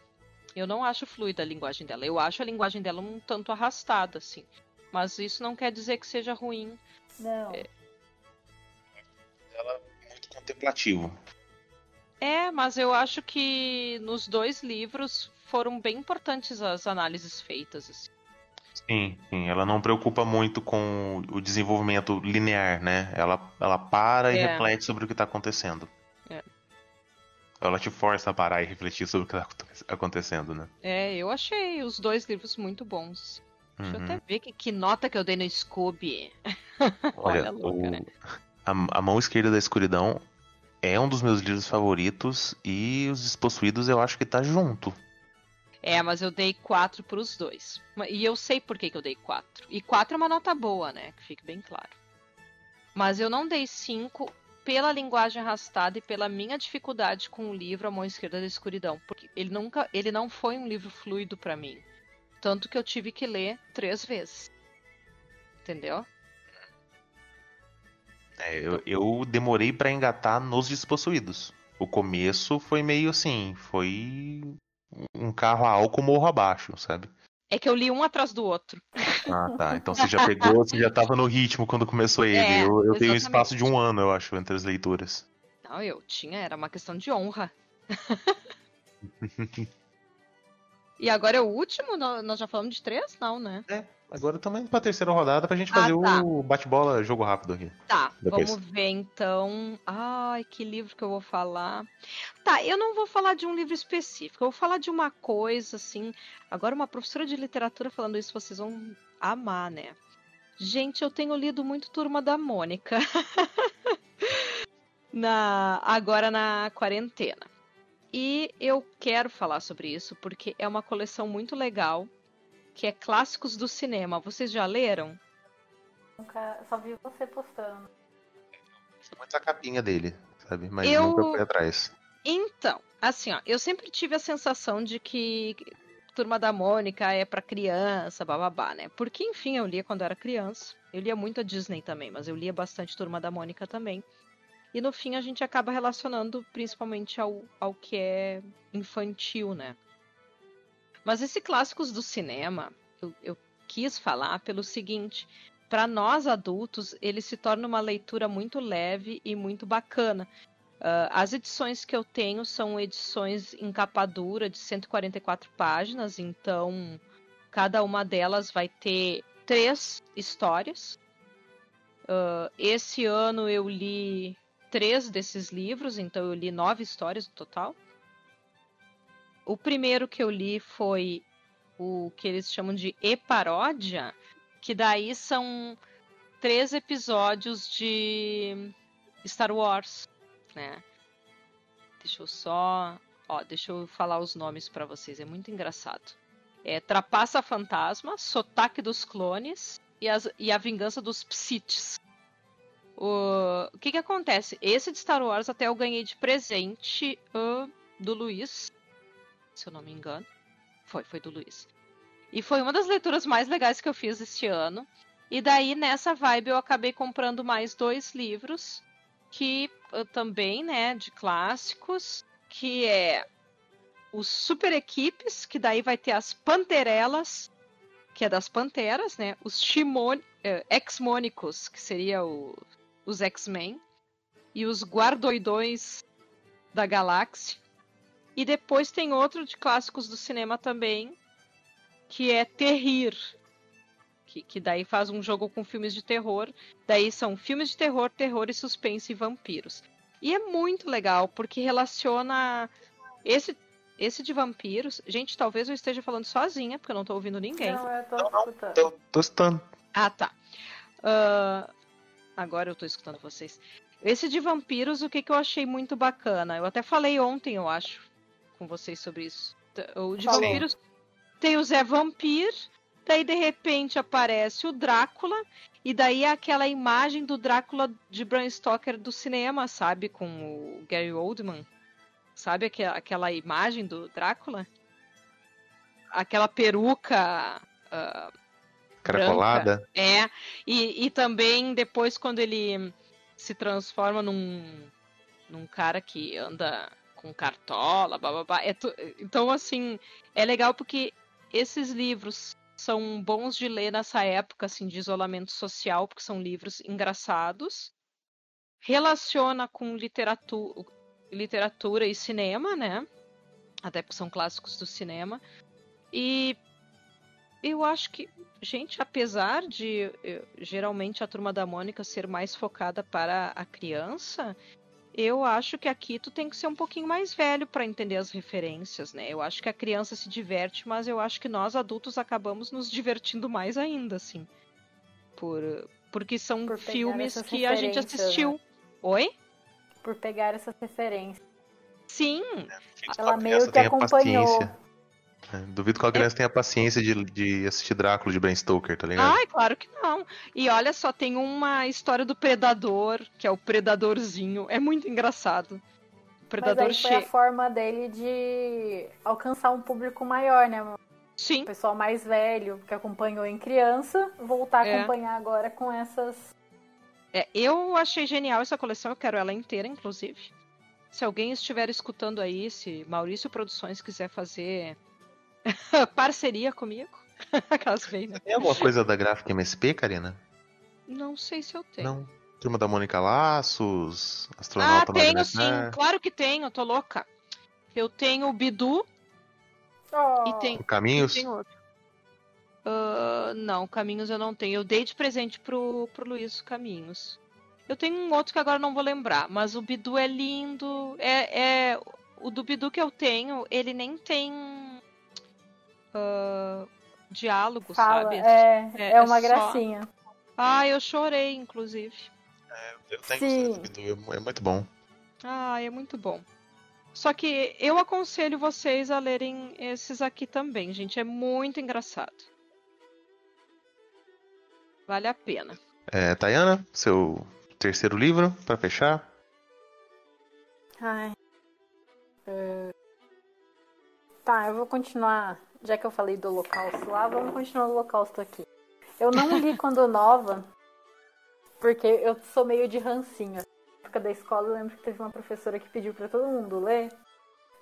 Eu não acho fluida a linguagem dela. Eu acho a linguagem dela um tanto arrastada, assim. Mas isso não quer dizer que seja ruim. Não. Ela é muito contemplativo. É, mas eu acho que nos dois livros foram bem importantes as análises feitas. assim. Sim, sim. Ela não preocupa muito com o desenvolvimento linear, né? Ela, ela para e É. reflete sobre o que tá acontecendo. É. Ela te força a parar e refletir sobre o que tá aconte- acontecendo, né? É, eu achei os dois livros muito bons. Deixa eu Uhum. até ver que, que nota que eu dei no Scooby. Olha, Olha, louca, o- né? a, a Mão Esquerda da Escuridão é um dos meus livros favoritos e Os Despossuídos eu acho que tá junto. É, mas eu dei quatro pros dois. E eu sei por que, que eu dei quatro. E quatro é uma nota boa, né? Que fique bem claro. Mas eu não dei cinco pela linguagem arrastada e pela minha dificuldade com o livro A Mão Esquerda da Escuridão. Porque ele nunca. Ele não foi um livro fluido pra mim. Tanto que eu tive que ler três vezes. Entendeu? É, eu, eu demorei pra engatar nos Despossuídos. O começo foi meio assim, foi um carro a álcool morro abaixo, sabe? É que eu li um atrás do outro. Ah, tá. Então você já pegou, você já tava no ritmo quando começou ele. É, eu eu tenho um espaço de um ano, eu acho, entre as leituras. Não, eu tinha, era uma questão de honra. e agora é o último? Nó- Nós já falamos de três? Não, né? Agora estamos indo pra terceira rodada pra gente Ah, fazer tá. o bate-bola jogo rápido aqui. Tá, Depois. vamos ver então. Ai, que livro que eu vou falar. Tá, eu não vou falar de um livro específico, eu vou falar de uma coisa assim. Agora, uma professora de literatura falando isso, vocês vão amar, né? Gente, eu tenho lido muito Turma da Mônica. na agora na quarentena. E eu quero falar sobre isso porque é uma coleção muito legal, que é Clássicos do Cinema. Vocês já leram? Nunca, só vi você postando. Muita capinha dele, sabe? Mas Eu- nunca fui atrás. Então, assim, ó, eu sempre tive a sensação de que Turma da Mônica é pra criança, bababá, né? Porque, enfim, eu lia quando era criança. Eu lia muito a Disney também, mas eu lia bastante Turma da Mônica também. E no fim a gente acaba relacionando principalmente ao, ao que é infantil, né? Mas esse clássicos do cinema, eu, eu quis falar pelo seguinte: para nós adultos, ele se torna uma leitura muito leve e muito bacana. Ah, as edições que eu tenho são edições em capa dura de 144 páginas, então cada uma delas vai ter três histórias. Ah, esse ano eu li três desses livros, então eu li nove histórias no total. O primeiro que eu li foi o que eles chamam de E-Paródia, que daí são três episódios de Star Wars, né? Deixa eu só, ó, deixa eu falar os nomes pra vocês, é muito engraçado. É Trapaça Fantasma, Sotaque dos Clones e, as- e a Vingança dos Psites. O, o que que acontece? Esse de Star Wars até eu ganhei de presente ah, do Luiz, se eu não me engano. Foi, foi do Luiz. E foi uma das leituras mais legais que eu fiz este ano. E daí, nessa vibe, eu acabei comprando mais dois livros, que ah, também, né, de clássicos, que é os Super Equipes, que daí vai ter as Panterelas, que é das Panteras, né? Os Shimon, eh, Ex-Mônicos, que seria o- os X-Men, e os Guardoidões da Galáxia. E depois tem outro de clássicos do cinema também, que é Terrir, que, que daí faz um jogo com filmes de terror. Daí são filmes de terror, terror e suspense e vampiros. E é muito legal, porque relaciona esse, esse de vampiros. Gente, talvez eu esteja falando sozinha, porque eu não tô ouvindo ninguém. Não, eu tô escutando. Tô, tô escutando. Ah, tá. Ah, agora eu tô escutando vocês. Esse de vampiros, o que, que eu achei muito bacana? Eu até falei ontem, eu acho, com vocês sobre isso. O de Falou. vampiros tem o Zé Vampir, daí de repente aparece o Drácula, e daí é aquela imagem do Drácula de Bram Stoker do cinema, sabe? Com o Gary Oldman. Sabe aque- aquela imagem do Drácula? Aquela peruca. ah, Caracolada. é, e, e também depois quando ele se transforma num, num cara que anda com cartola, bababá. É tu- então, assim, é legal porque esses livros são bons de ler nessa época assim de isolamento social, porque são livros engraçados. Relaciona com literatura, literatura e cinema, né? Até porque são clássicos do cinema. E eu acho que, gente, apesar de eu- geralmente a turma da Mônica ser mais focada para a criança, eu acho que aqui tu tem que ser um pouquinho mais velho para entender as referências, né? Eu acho que a criança se diverte, mas eu acho que nós adultos acabamos nos divertindo mais ainda, assim. Por, porque são Por filmes que a gente referências, assistiu. Oi? Por pegar essas referências. Sim, Ela A meio que acompanhou. paciência. É, Duvido que a criança tenha paciência de, de assistir Drácula de Bram Stoker, tá ligado? Ai, claro que não. E olha só, tem uma história do Predador, que é o Predadorzinho. É muito engraçado. O Mas Predador aí foi a che... forma dele de alcançar um público maior, né? O Sim, pessoal mais velho que acompanhou em criança, voltar a É. acompanhar agora com essas. é, eu achei genial essa coleção, eu quero ela inteira, inclusive. Se alguém estiver escutando aí, se Maurício Produções quiser fazer parceria comigo, aquelas vem, né? Tem alguma coisa da gráfica MSP, Karina? Não sei se eu tenho. Não. Turma da Mônica Laços, ah, Astronauta tenho Magnetar. sim, claro que tenho, tô louca. Eu tenho o Bidu Oh, e tem, Caminhos. Tem outro. Ah, não, Caminhos eu não tenho. Eu dei de presente pro, pro Luiz Caminhos. Eu tenho um outro que agora não vou lembrar, mas o Bidu é lindo. É, é o do Bidu que eu tenho, ele nem tem ah, diálogo, fala. sabe? É, É- é, uma é só- gracinha. Ah, eu chorei, inclusive. Eu tenho Sim. é muito bom. Ah, é muito bom. Só que eu aconselho vocês a lerem esses aqui também, gente. É muito engraçado. Vale a pena. É, Tayana, seu terceiro livro pra fechar. Ai. É, Tá, eu vou continuar. Já que eu falei do Holocausto lá, vamos continuar do Holocausto aqui. Eu não li quando nova, porque eu sou meio de rancinho. Na época da escola, eu lembro que teve uma professora que pediu pra todo mundo ler.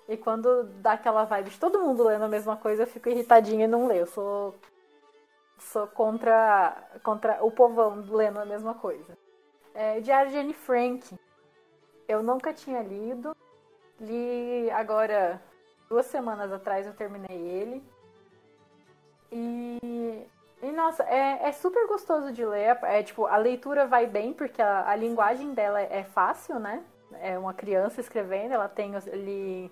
E quando dá aquela vibe de todo mundo lendo a mesma coisa, eu fico irritadinha e não leio. Eu sou, sou contra, contra o povão lendo a mesma coisa. É, Diário de Anne Frank. Eu nunca tinha lido. Li agora, duas semanas atrás eu terminei ele. E, e nossa, é, é super gostoso de ler. É tipo, a leitura vai bem, porque a, a linguagem dela é fácil, né? É uma criança escrevendo, ela tem ali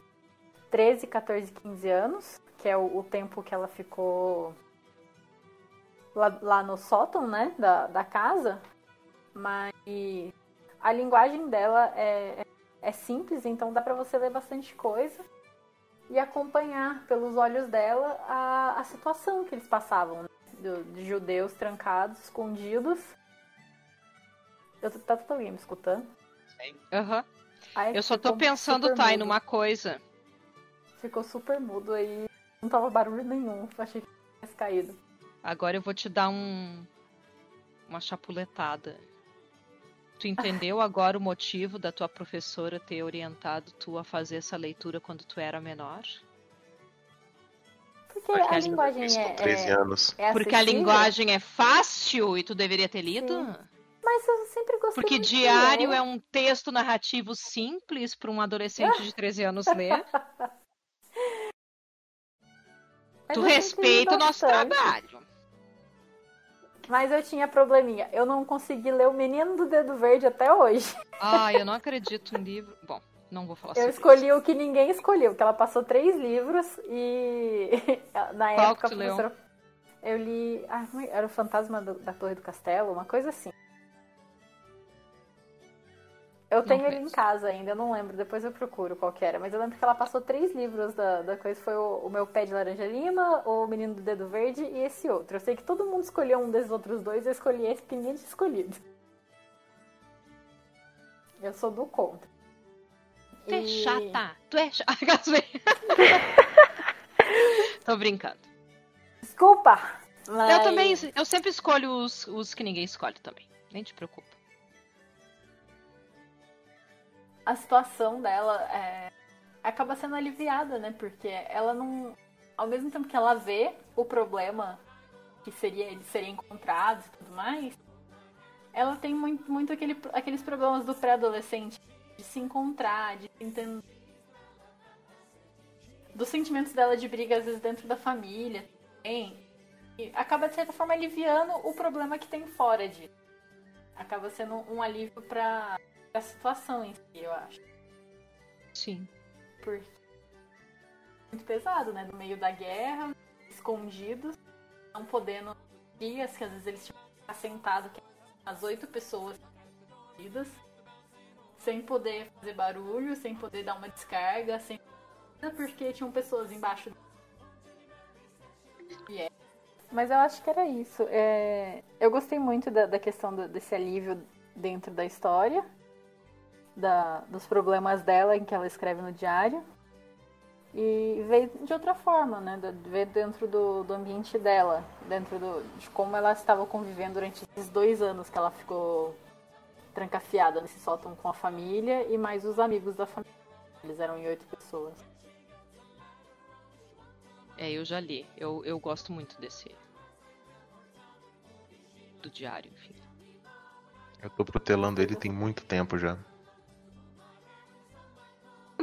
13, 14, 15 anos, que é o, o tempo que ela ficou lá, lá no sótão, né? Da, da casa. Mas a linguagem dela é, é simples, então dá pra você ler bastante coisa e acompanhar pelos olhos dela a, a situação que eles passavam, né? Do- de judeus trancados, escondidos. Eu tá todo alguém me escutando? Aham. Aí Eu só tô pensando, Thay, numa coisa. Ficou super mudo aí, não tava barulho nenhum, achei que tivesse caído. Agora eu vou te dar um. Uma chapuletada. Tu entendeu agora o motivo da tua professora ter orientado tu a fazer essa leitura quando tu era menor? Porque Porque a a linguagem é, com 13 é, anos. é Porque a linguagem é fácil e tu deveria ter lido? Sim. Mas eu sempre gostei Porque muito de diário ler. é um texto narrativo simples para um adolescente de 13 anos ler. Tu respeita o nosso trabalho. Mas eu tinha probleminha. Eu não consegui ler O Menino do Dedo Verde até hoje. Ah, eu não acredito em livro. Bom, não vou falar Eu sobre escolhi o que ninguém escolheu, que ela passou três livros e na Qual época a professora. Eu li. Ah, é- era o Fantasma do- da Torre do Castelo, uma coisa assim. Eu Não tenho ele em casa ainda, eu não lembro, depois eu procuro qual que era. Mas eu lembro que ela passou três livros da, da coisa. Foi o, o Meu Pé de Laranja Lima, O Menino do Dedo Verde e esse outro. Eu sei que todo mundo escolheu um desses outros dois, eu escolhi esse que ninguém tinha escolhido. Eu sou do contra. Tu é chata. Tu é chata. Tô brincando. Desculpa! Mas... Eu também, eu sempre escolho os, os que ninguém escolhe também. Nem te preocupa. A situação dela é... acaba sendo aliviada, né? Porque ela não. Ao mesmo tempo que ela vê o problema que seria eles serem encontrados e tudo mais, ela tem muito, muito aquele, aqueles problemas do pré-adolescente de se encontrar, de entender dos sentimentos dela de briga às vezes dentro da família também. E acaba de certa forma aliviando o problema que tem fora de. Acaba sendo um alívio para a situação em si, eu acho. Sim. Porque muito pesado, né? No meio da guerra, escondidos, não podendo dias que às vezes eles tinham que ficar sentados, que as oito pessoas escondidas, sem poder fazer barulho, sem poder dar uma descarga, sem porque tinham pessoas embaixo. E é. Mas eu acho que era isso. É... Eu gostei muito da, da questão do- desse alívio dentro da história, da, dos problemas dela em que ela escreve no diário. E veio de outra forma, né? Ver dentro do, do ambiente dela, dentro do, de como ela estava convivendo durante esses dois anos que ela ficou trancafiada nesse sótão com a família e mais os amigos da família. Eles eram em oito pessoas. É, eu já li. Eu, eu gosto muito desse. Do diário, enfim. Eu tô protelando ele tem muito tempo já.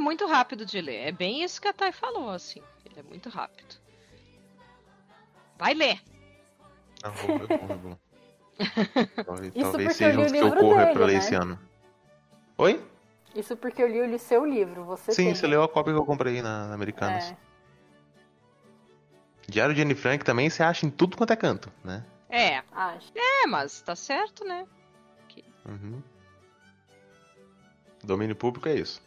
É muito rápido de ler. É bem isso que a Thay falou, assim. Ele é muito rápido. Vai ler! Ah, vou, vou, eu vou. Talvez, Isso talvez porque eu li seja o uns que eu livro corra dele, pra ler né? esse ano. Oi? Isso porque eu li o seu livro, você Sim, tem. você leu a cópia que eu comprei na, na Americanas. É. Diário de Anne Frank também você acha em tudo quanto é canto, né? É, Acho. é, mas tá certo, né? Uhum. Domínio público é isso.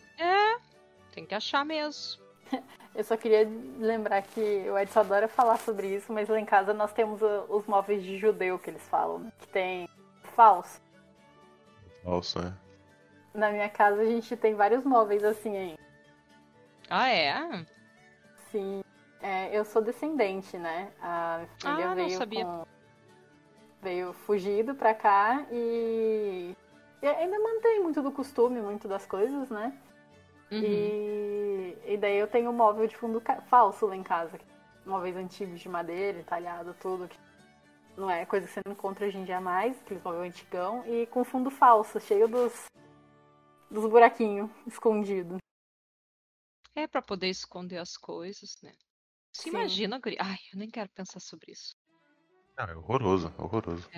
Tem que achar mesmo. Eu só queria lembrar que o Edson adora falar sobre isso, mas lá em casa nós temos os móveis de judeu que eles falam, né? que tem falso. Falso, né? Na minha casa a gente tem vários móveis assim aí. Ah, é? Sim. É, eu sou descendente, né? A minha filha Ah, não veio sabia. com- veio fugido pra cá e... e ainda mantém muito do costume, muito das coisas, né? Uhum. E... e daí eu tenho um móvel de fundo falso lá em casa. Móveis antigos de madeira, entalhado, tudo. Que não é coisa que você não encontra hoje em dia mais, aquele móvel antigão. E com fundo falso, cheio dos, dos buraquinhos escondidos. É pra poder esconder as coisas, né? Se Sim. imagina, guri. Ai, eu nem quero pensar sobre isso. Não, é horroroso, horroroso.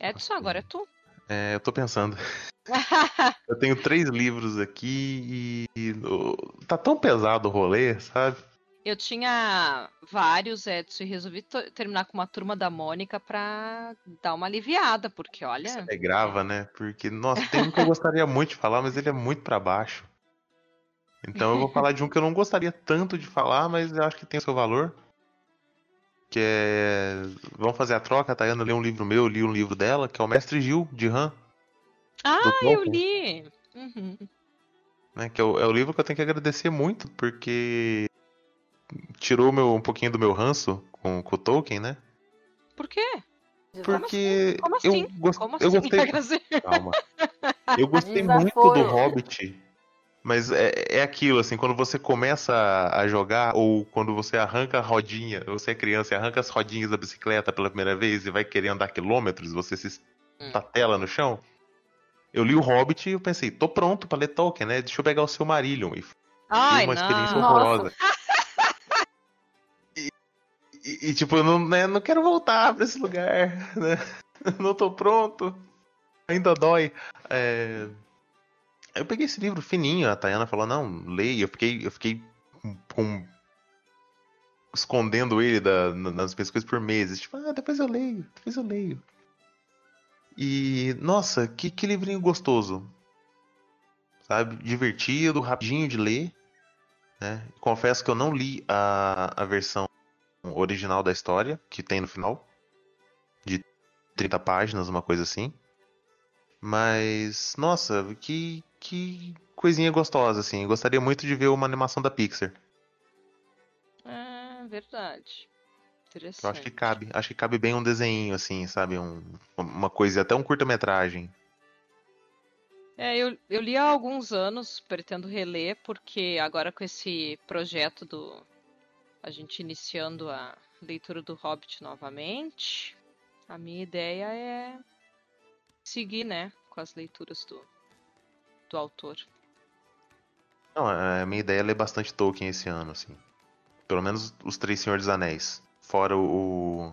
Edson, agora é tu. É, eu tô pensando. Eu tenho três livros aqui e. Tá tão pesado o rolê, sabe? Eu tinha vários, Edson, e resolvi terminar com uma turma da Mônica pra dar uma aliviada, porque olha. É grava, né? Porque, nossa, tem um que eu gostaria muito de falar, mas ele é muito pra baixo. Então eu vou falar de um que eu não gostaria tanto de falar, mas eu acho que tem o seu valor. Que é. Vamos fazer a troca, a Tayana leu um livro meu, eu li um livro dela, que é o Mestre Gil, de Han. Ah, eu li! Uhum. né? Que é o, é o livro que eu tenho que agradecer muito, porque tirou meu, um pouquinho do meu ranço com, com o Tolkien, né? Por quê? Porque Como eu, assim? Como eu assim? gostei. Grazi? Calma. Eu gostei muito do Hobbit. Mas é, é aquilo, assim, quando você começa a- a jogar, ou quando você arranca a rodinha, você é criança e arranca as rodinhas da bicicleta pela primeira vez e vai querer andar quilômetros, você se Hum. tatela no chão. Eu li o Hobbit e eu pensei, tô pronto pra ler Tolkien, né? Deixa eu pegar o Silmarillion. E Ai, uma experiência não. Nossa. horrorosa. E, e- e, tipo, eu não, né, não quero voltar pra esse lugar, né? Não tô pronto. Ainda dói. É, Eu peguei esse livro fininho, a Tayana falou, não, leia. Eu fiquei, eu fiquei com, escondendo ele da- na- nas minhas coisas por meses. Tipo, ah, depois eu leio, depois eu leio. E, nossa, que, que livrinho gostoso. Sabe? Divertido, rapidinho de ler. Né? Confesso que eu não li a, a versão original da história, que tem no final. De 30 páginas, uma coisa assim. Mas, nossa, que, que coisinha gostosa, assim. Gostaria muito de ver uma animação da Pixar. Ah, verdade. Interessante. Eu acho que cabe. Acho que cabe bem um desenho, assim, sabe? Um, uma coisa, até um curta-metragem. É, eu, eu li há alguns anos, pretendo reler, porque agora com esse projeto do a gente iniciando a leitura do Hobbit novamente, a minha ideia é seguir, né, com as leituras do, do autor. Não, a minha ideia é ler bastante Tolkien esse ano, assim. Pelo menos os Três Senhores dos Anéis. Fora o,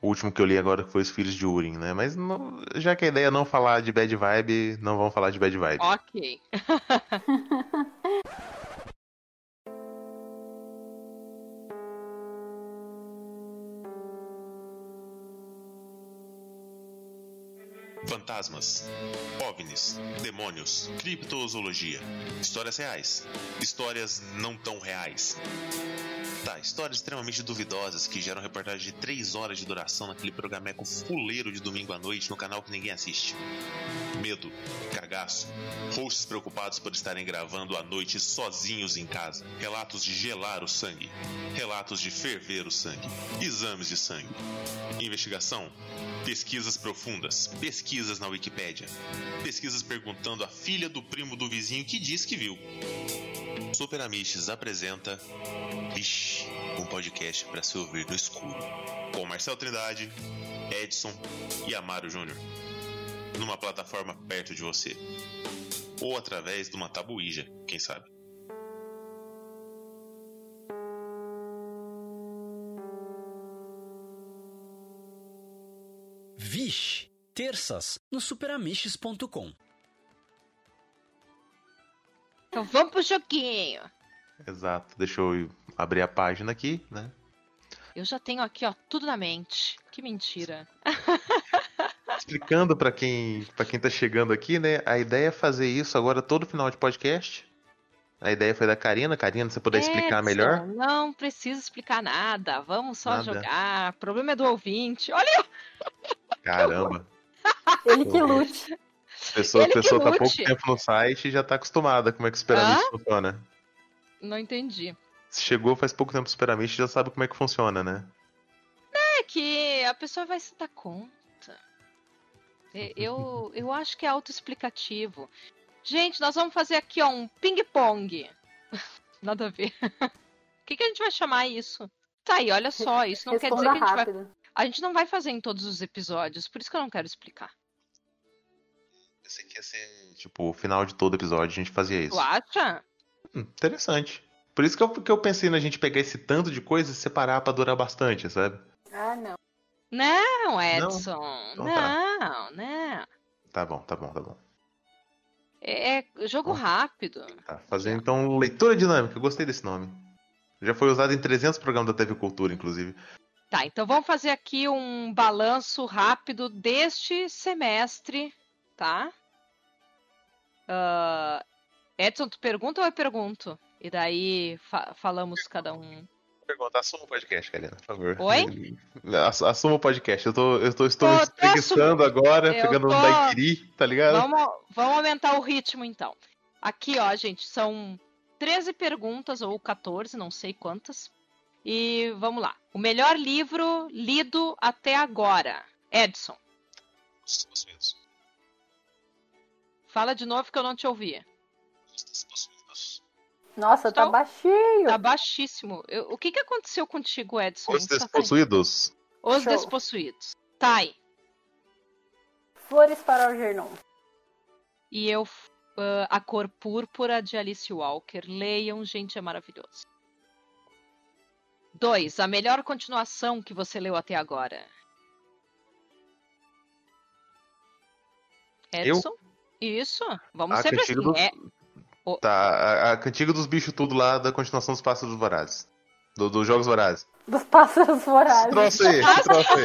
o último que eu li agora, que foi Os Filhos de Urim, né? Mas não- já que a ideia é não falar de bad vibe, não vamos falar de bad vibe. Ok. Fantasmas, OVNIs, demônios, criptozoologia, histórias reais, histórias não tão reais. Tá, histórias extremamente duvidosas que geram reportagem de 3 horas de duração naquele programeco fuleiro de domingo à noite no canal que ninguém assiste. Medo, cagaço, hosts preocupados por estarem gravando à noite sozinhos em casa, relatos de gelar o sangue, relatos de ferver o sangue, exames de sangue, investigação, Pesquisas profundas, pesquisas na Wikipédia, pesquisas perguntando à filha do primo do vizinho que diz que viu. Super Amishes apresenta Vixe, um podcast para se ouvir no escuro, com Marcel Trindade, Edson e Amaro Júnior, numa plataforma perto de você, ou através de uma tabuíja, quem sabe. Vixe, terças no superamiches.com. Então vamos pro joguinho. Exato. Deixa eu abrir a página aqui, né? Eu já tenho aqui, ó, tudo na mente. Que mentira. Explicando pra quem, para quem tá chegando aqui, né? A ideia é fazer isso agora todo final de podcast. A ideia foi da Karina. Karina, você puder explicar Edson, melhor? Não precisa explicar nada. Vamos só Nada. jogar. O problema é do ouvinte. Olha, Caramba. Ele que lute. A pessoa, Ele que pessoa tá pouco tempo no site e já tá acostumada como é que o Superamish funciona. não entendi. Se chegou faz pouco tempo no Superamish, já sabe como é que funciona, né? É que a pessoa vai se dar conta. E- Eu, eu acho que é autoexplicativo. Gente, nós vamos fazer aqui ó, um ping-pong. Nada a ver. O que, que a gente vai chamar isso? Tá aí, olha só. Isso não quer dizer Responda que a gente vai. A gente não vai fazer em todos os episódios, por isso que eu não quero explicar. Pensei que ia ser, tipo, o final de todo episódio a gente fazia isso. Tu acha? Hum, interessante. Por isso que eu, que eu pensei na gente pegar esse tanto de coisa e separar pra durar bastante, sabe? Ah, não. Não, Edson. Então Não, tá. não. Tá bom, tá bom, tá bom. É é jogo Bom. rápido. Tá, fazer então leitura dinâmica. Eu gostei desse nome. Já foi usado em 300 programas da TV Cultura, inclusive. Tá, então vamos fazer aqui um balanço rápido deste semestre, tá? Ah, Edson, tu pergunta ou eu pergunto? E daí fa- falamos cada um. Pergunta, assuma o podcast, Karina, por favor. Oi? Ass- Assuma o podcast. Eu tô, eu tô, estou tô espreguiçando agora, Eu pegando tô- um daiquiri, tá ligado? Vamos, vamos aumentar o ritmo então. Aqui, ó, gente, são 13 perguntas ou 14, não sei quantas. E vamos lá. O melhor livro lido até agora. Edson, Os fala de novo que eu não te ouvi. Os despossuídos. Nossa, tá Então- baixinho. Tá baixíssimo. Eu- o que, que aconteceu contigo, Edson? Os Tá saindo. despossuídos. Os Show. despossuídos. Tá aí. Flores para Algernon. E eu. ah, a Cor Púrpura de Alice Walker. Leiam, gente, é maravilhoso. 2. A melhor continuação que você leu até agora. Eu? Edson? Isso. Vamos A sempre assim. do- É, Tá, a, a cantiga dos bichos tudo lá da continuação dos Pássaros Vorazes. Do- Dos Jogos Vorazes. Dos pássaros vorazes. troço aí, troço aí.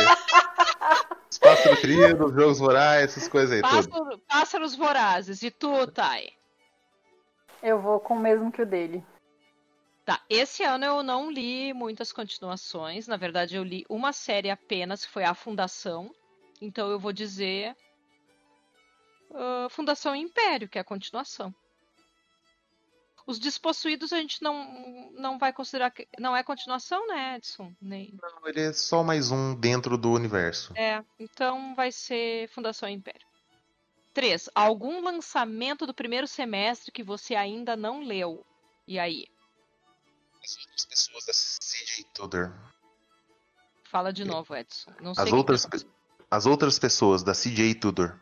Os Pássaros Queridos, os Jogos Vorazes, essas coisas aí, tudo. pássaro- pássaros vorazes. E tu, Thay? Eu vou com o mesmo que o dele. Tá, esse ano eu não li muitas continuações. Na verdade, eu li uma série apenas, que foi A Fundação. Então eu vou dizer. ah, Fundação Império, que é a continuação. Os Despossuídos a gente não, não vai considerar que. Não é continuação, né, Edson? Nem... Não, ele é só mais um dentro do universo. É, então vai ser Fundação Império. 3. Algum lançamento do primeiro semestre que você ainda não leu. E aí? As outras pessoas da CJ Tudor. Fala de novo, Edson. Não As o outras, que- as outras pessoas da CJ Tudor.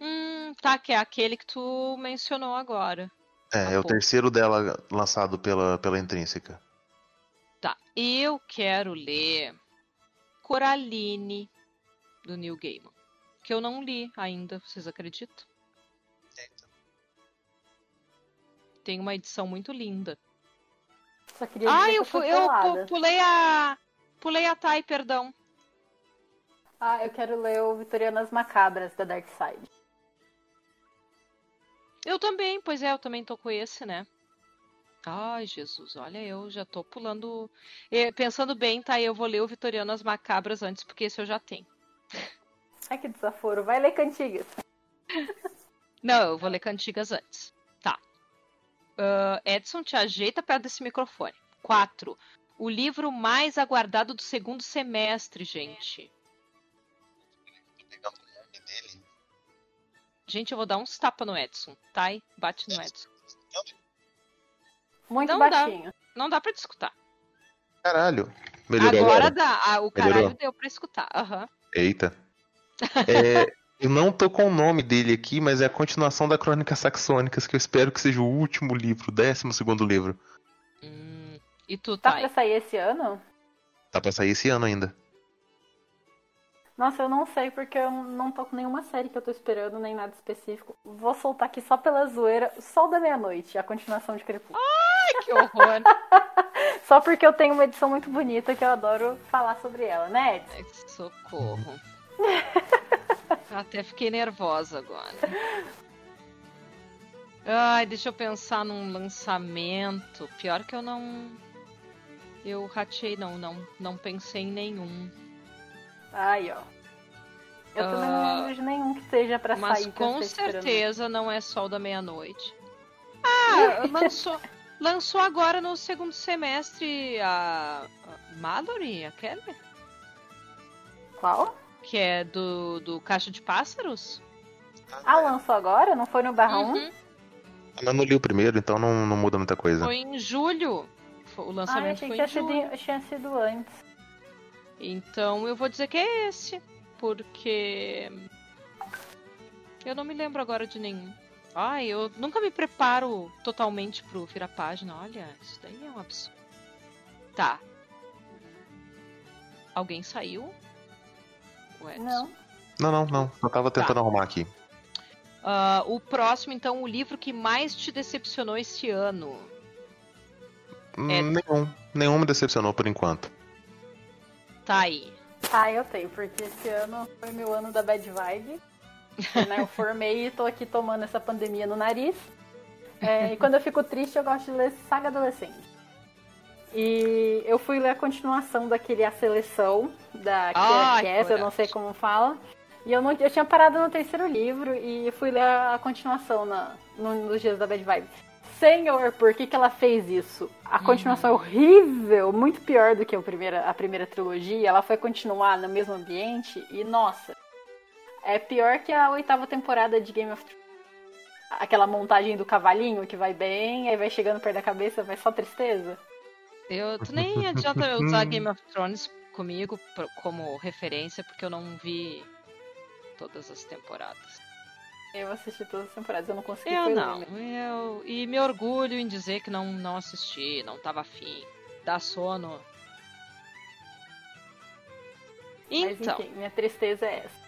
Hum, tá, que é aquele que tu mencionou agora. É, é o pouco. terceiro dela lançado pela, pela Intrínseca. Tá, eu quero ler Coraline, do Neil Gaiman. Que eu não li ainda, vocês acreditam? Tem uma edição muito linda. Só queria Ah, eu, que fu- tô eu pulei a. Pulei a Thay, perdão. Ah, eu quero ler o Vitorianas Macabras da Dark Side. Eu também, pois é, eu também tô com esse, né? Ai, Jesus, olha, eu já tô pulando. Pensando bem, tá? Eu vou ler o Vitorianas Macabras antes, porque esse eu já tenho. Ai, que desaforo. Vai ler Cantigas. Não, eu vou ler cantigas antes. Ah, Edson, te ajeita perto desse microfone. 4. O livro mais aguardado do segundo semestre, gente. Gente, eu vou dar uns tapas no Edson, tá? E Bate no Edson. Muito Não dá. baixinho. Não dá pra te escutar. Caralho. Melhorou agora agora? dá. Ah, o Melhorou? caralho deu pra escutar. Aham. Eita. É, eu não tô com o nome dele aqui, mas é a continuação da Crônicas Saxônicas, que eu espero que seja o último livro, o décimo segundo livro. Hum, E tu, Tá Thay? pra sair esse ano? Tá pra sair esse ano ainda. Nossa, eu não sei porque eu não tô com nenhuma série que eu tô esperando, nem nada específico. Vou soltar aqui só pela zoeira, Sol da Meia-Noite, a continuação de Crepúsculo. Ai, que horror. Só porque eu tenho uma edição muito bonita que eu adoro falar sobre ela, né? Ai, socorro. Até fiquei nervosa agora. Ai, deixa eu pensar num lançamento. Pior que eu não. Eu ratei, não, não, não pensei em nenhum. Aí, ó. Eu também Ah, não vejo nenhum que seja pra Mas sair. eu com esperando. certeza não é Sol da Meia-Noite. Ah, lançou, lançou agora no segundo semestre a, a Mallory, a Kelly, Qual? Que é do, do Caixa de Pássaros. Ah, lançou agora? Não foi no barra 1? Uhum. Eu não li o primeiro, então não, não muda muita coisa. Foi em julho. O Ah, lançamento achei foi que em tinha julho. sido, tinha sido antes. Então eu vou dizer que é esse. Porque. Eu não me lembro agora de nenhum. Ai, eu nunca me preparo totalmente pro virar página. Olha, isso daí é um absurdo. Tá. Alguém saiu? O Edson. Não. Não, não, não. Eu tava tentando Tá. arrumar aqui. Ah, o próximo, então, o livro que mais te decepcionou este ano. Hum, É. Nenhum. Nenhum me decepcionou por enquanto. Tá aí. Ah, eu tenho, porque esse ano foi meu ano da bad vibe. né? Eu formei e tô aqui tomando essa pandemia no nariz. É, e quando eu fico triste, eu gosto de ler Saga Adolescente. E eu fui ler a continuação daquele A Seleção, da Ai, Kier Cass, eu não sei como fala. E eu, não, eu tinha parado no terceiro livro e fui ler a continuação na, no- nos dias da Bad Vibe. Senhor, por que, que ela fez isso? A continuação é horrível, muito pior do que a primeira, a primeira trilogia. Ela foi continuar no mesmo ambiente e, nossa, é pior que a oitava temporada de Game of Thrones. Aquela montagem do cavalinho que vai bem, aí vai chegando perto da cabeça, vai só tristeza. Eu, tu nem adianta usar Game of Thrones comigo como referência, porque eu não vi todas as temporadas. Eu assisti todas as temporadas, eu não consegui Eu não, eu e me orgulho em dizer que não, não assisti, não tava afim. Dá sono. Mas Então, enfim, minha tristeza é essa.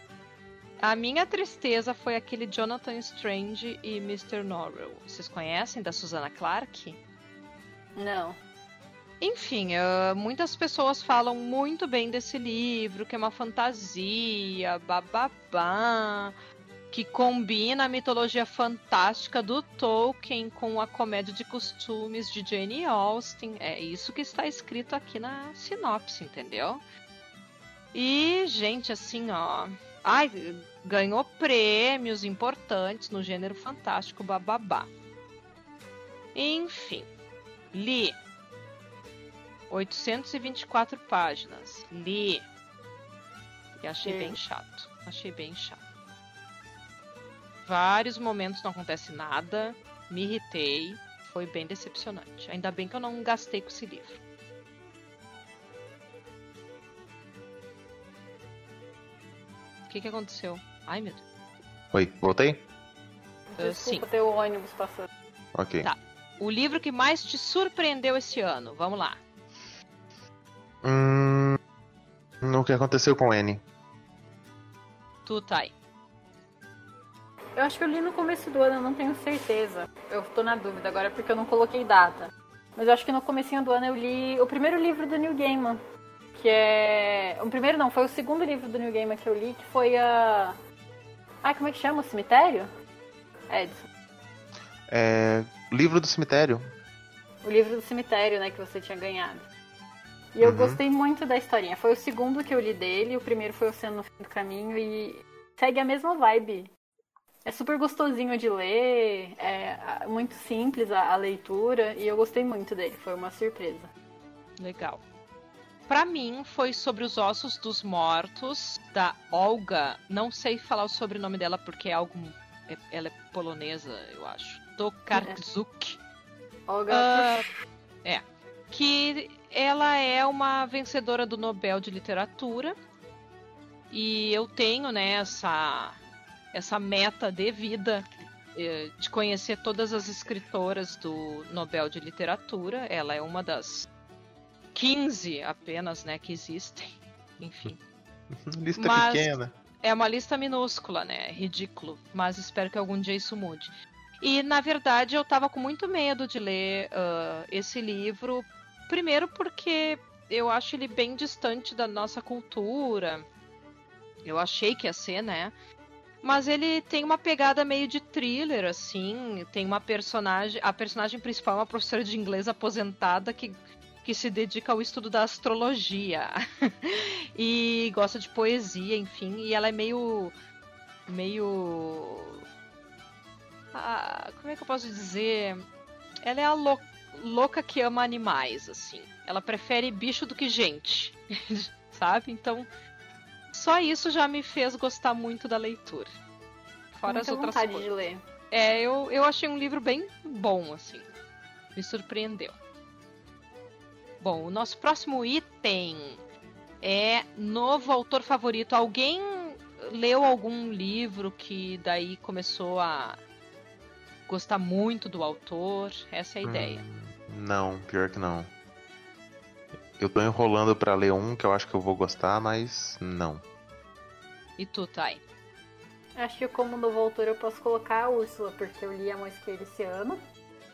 a minha tristeza foi aquele Jonathan Strange e Mr. Norrell. Vocês conhecem da Susana Clark? Não. Enfim, eh, muitas pessoas falam muito bem desse livro, que é uma fantasia, bababá, que combina a mitologia fantástica do Tolkien com a comédia de costumes de Jane Austen. É isso que está escrito aqui na sinopse, entendeu? E, gente, assim, ó. Ai, ganhou prêmios importantes no gênero fantástico, bababá. Enfim, li 824 páginas. Li. E achei Sim. bem chato. Achei bem chato. Vários momentos não acontece nada. Me irritei. foi bem decepcionante. Ainda bem que eu não gastei com esse livro. O que, que aconteceu? Ai, meu Deus. Oi, voltei? Ah, Desculpa sim. ter o ônibus passando. Ok. Tá. O livro que mais te surpreendeu esse ano. Vamos lá. Hum, o que aconteceu com N? Tu, Thay. Eu acho que eu li no começo do ano, eu não tenho certeza. Eu tô na dúvida agora porque eu não coloquei data. Mas eu acho que no comecinho do ano eu li o primeiro livro do Neil Gaiman. Que é... O primeiro não, foi o segundo livro do Neil Gaiman que eu li, que foi a... Ah, como é que chama? O Cemitério? Edson. É, livro do cemitério. O livro do cemitério, né, que você tinha ganhado. E eu Uhum. gostei muito da historinha. Foi o segundo que eu li dele, o primeiro foi Oceano no Fim do Caminho e segue a mesma vibe. É super gostosinho de ler, é muito simples a, a leitura e eu gostei muito dele, foi uma surpresa. Legal. Pra mim, foi sobre os ossos dos mortos da Olga. Não sei falar o sobrenome dela porque é algo. é- ela é polonesa, eu acho. Tokarczuk. Olga, Ah, é. Que ela é uma vencedora do Nobel de Literatura. E eu tenho, né, essa, essa meta de vida eh, de conhecer todas as escritoras do Nobel de Literatura. Ela é uma das 15 apenas, né, que existem. Enfim. Lista Mas- pequena. É uma lista minúscula, né? É ridículo. Mas espero que algum dia isso mude. E, na verdade, eu tava com muito medo de ler ah, esse livro. Primeiro porque eu acho ele bem distante da nossa cultura. Eu achei que ia ser, né? Mas ele tem uma pegada meio de thriller, assim. Tem uma personagem. A personagem principal é uma professora de inglês aposentada que, que se dedica ao estudo da astrologia. e gosta de poesia, enfim. E ela é meio. meio. Ah, como é que eu posso dizer? Ela é a lou- louca que ama animais, assim. Ela prefere bicho do que gente, sabe? Então, só isso já me fez gostar muito da leitura. Fora as outras vontade coisas. de ler. É, eu, eu achei um livro bem bom, assim. Me surpreendeu. Bom, o nosso próximo item é novo autor favorito. Alguém leu algum livro que daí começou a gostar muito do autor? Essa é a ideia. Não, pior que não. Eu tô enrolando pra ler um que eu acho que eu vou gostar, mas não. E tu, Thay? Acho que como novo autor eu posso colocar a Úrsula, porque eu li A Mão Esquerda esse ano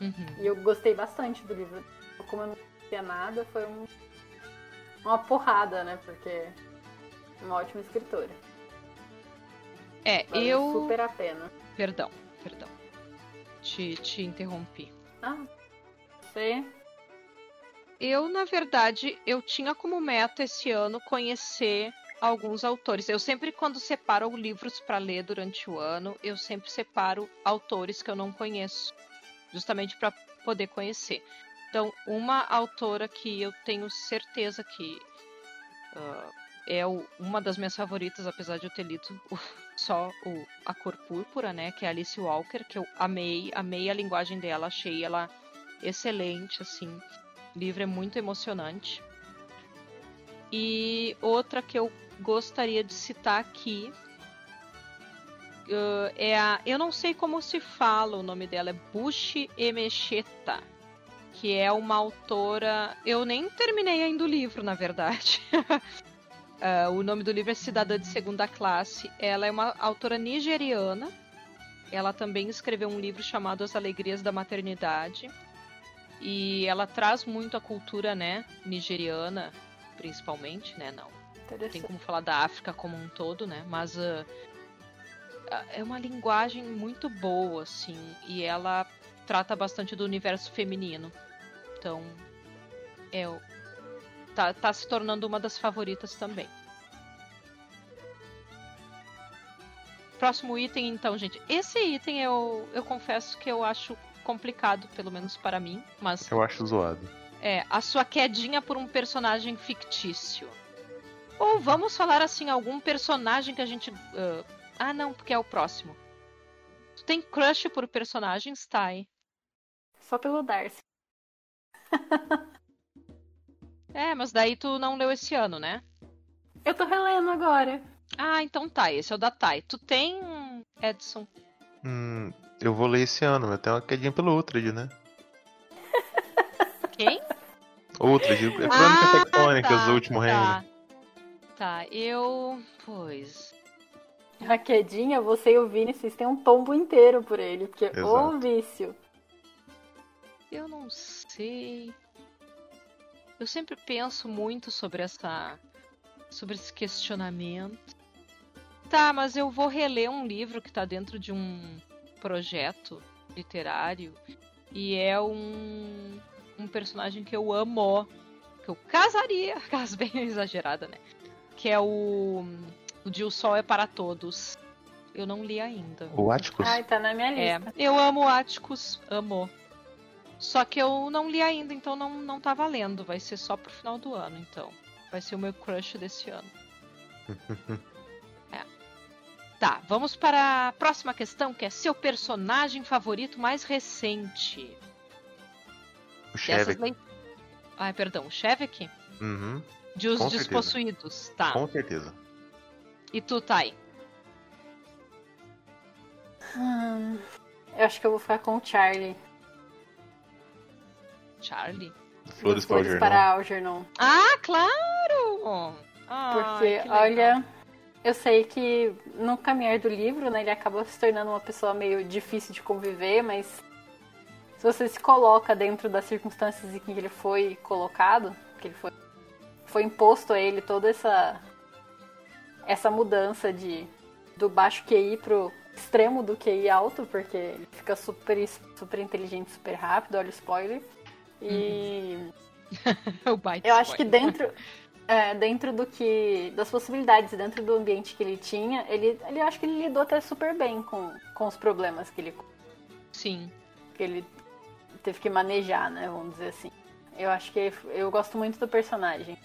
Uhum. e eu gostei bastante do livro. Como eu não conhecia nada, foi um- uma porrada, né? Porque é uma ótima escritora. É, eu. super a pena. Perdão, perdão. Te, te interrompi. Ah, você Eu, na verdade, eu tinha como meta esse ano conhecer alguns autores. Eu sempre, quando separo livros para ler durante o ano, eu sempre separo autores que eu não conheço, justamente para poder conhecer. Então, uma autora que eu tenho certeza que ah, é o- uma das minhas favoritas, apesar de eu ter lido o- só o A Cor Púrpura, né? Que é Alice Walker, que eu amei, amei a linguagem dela, achei ela excelente, assim. O livro é muito emocionante. E outra que eu gostaria de citar aqui uh, é a. Eu não sei como se fala o nome dela, é Bushi Emecheta. Que é uma autora. Eu nem terminei ainda o livro, na verdade. Uh, o nome do livro é Cidadã de Segunda Classe. Ela é uma autora nigeriana. Ela também escreveu um livro chamado As Alegrias da Maternidade. E ela traz muito a cultura, né, nigeriana, principalmente, né, não. Tem como falar da África como um todo, né? Mas ah, é uma linguagem muito boa, assim, e ela trata bastante do universo feminino. Então, é tá, tá se tornando uma das favoritas também. Próximo item, então, gente. Esse item eu, eu confesso que eu acho complicado, pelo menos para mim, mas Eu acho zoado. é, a sua quedinha por um personagem fictício. Ou vamos falar assim, algum personagem que a gente. ah, ah, não, porque é o próximo. Tu tem crush por personagens, Thay? Só pelo Darcy. É, mas daí tu não leu esse ano, né? Eu tô relendo agora. Ah, então tá, esse é o da Thay. Tu tem, Edson? Hum, eu vou ler esse ano, mas tem uma quedinha pelo Ultrad, né? Quem? Ultrad, é Crônica Ah, Tectônicas, tá, o último reino. Tá. Tá, eu. Pois. A quedinha, você e o Vini, vocês têm um tombo inteiro por ele, porque Exato. o vício. Eu não sei. Eu sempre penso muito sobre essa. sobre esse questionamento. Tá, mas eu vou reler um livro que tá dentro de um projeto literário. E é um. um personagem que eu amo. Que eu casaria. Caso bem exagerada, né? Que é o. O de O Sol é para Todos. Eu não li ainda. O Atticus? Ai, tá na minha É, lista. eu amo Áticos, amo. Só que eu não li ainda, então não, não tá valendo. Vai ser só pro final do ano, então. Vai ser o meu crush desse ano. Tá, vamos para a próxima questão, que é seu personagem favorito mais recente. o lei... Ai, perdão, o Shevek? Uhum, De Os Com certeza. Despossuídos. Tá. com certeza. E tu, Thay? Hum, eu acho que eu vou ficar com o Charlie. Charlie? Flores do para o Flores Jornal. para Algernon. Ah, claro! Ai, Porque, olha, eu sei que no caminhar do livro, né, ele acaba se tornando uma pessoa meio difícil de conviver, mas se você se coloca dentro das circunstâncias em que ele foi colocado, que ele foi, foi imposto a ele toda essa essa mudança de do baixo QI pro extremo do QI alto, porque ele fica super super inteligente, super rápido, olha o spoiler. E O baita eu acho que spoiler. dentro, é, dentro do que. das possibilidades, dentro do ambiente que ele tinha, ele, ele eu acho que ele lidou até super bem com, com os problemas que ele, Sim. que ele teve que manejar, né? Vamos dizer assim. Eu acho que eu gosto muito do personagem.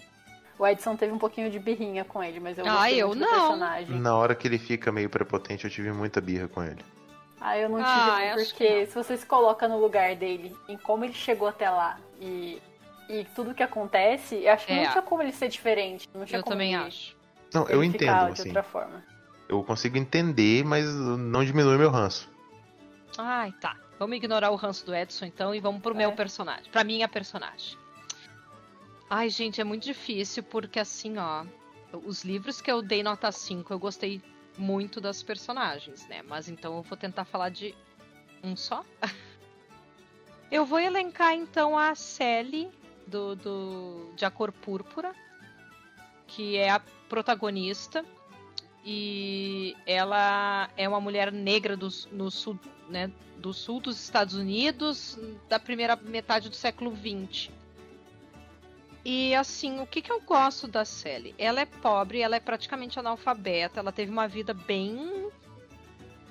O Edson teve um pouquinho de birrinha com ele, mas eu Ah, gostei eu muito não. do personagem. Na hora que ele fica meio prepotente, eu tive muita birra com ele. Ah, eu não tive, Ah, eu porque não. se você se coloca no lugar dele, em como ele chegou até lá e, e tudo que acontece, eu acho que É. não tinha como ele ser diferente. Não tinha Eu como também ele- acho. Não, eu entendo, de assim. outra forma. Eu consigo entender, mas não diminui meu ranço. Ai, tá. Vamos ignorar o ranço do Edson então e vamos pro meu É. personagem. Pra minha personagem. Ai, gente, é muito difícil porque assim, ó. Os livros que eu dei nota 5, eu gostei muito das personagens, né? Mas então eu vou tentar falar de um só. eu vou elencar então a Sally do, do de A Cor Púrpura, que é a protagonista. E ela é uma mulher negra do, no sul, né, do sul dos Estados Unidos da primeira metade do século XX. E assim, o que, que eu gosto da Sally? Ela é pobre, ela é praticamente analfabeta, ela teve uma vida bem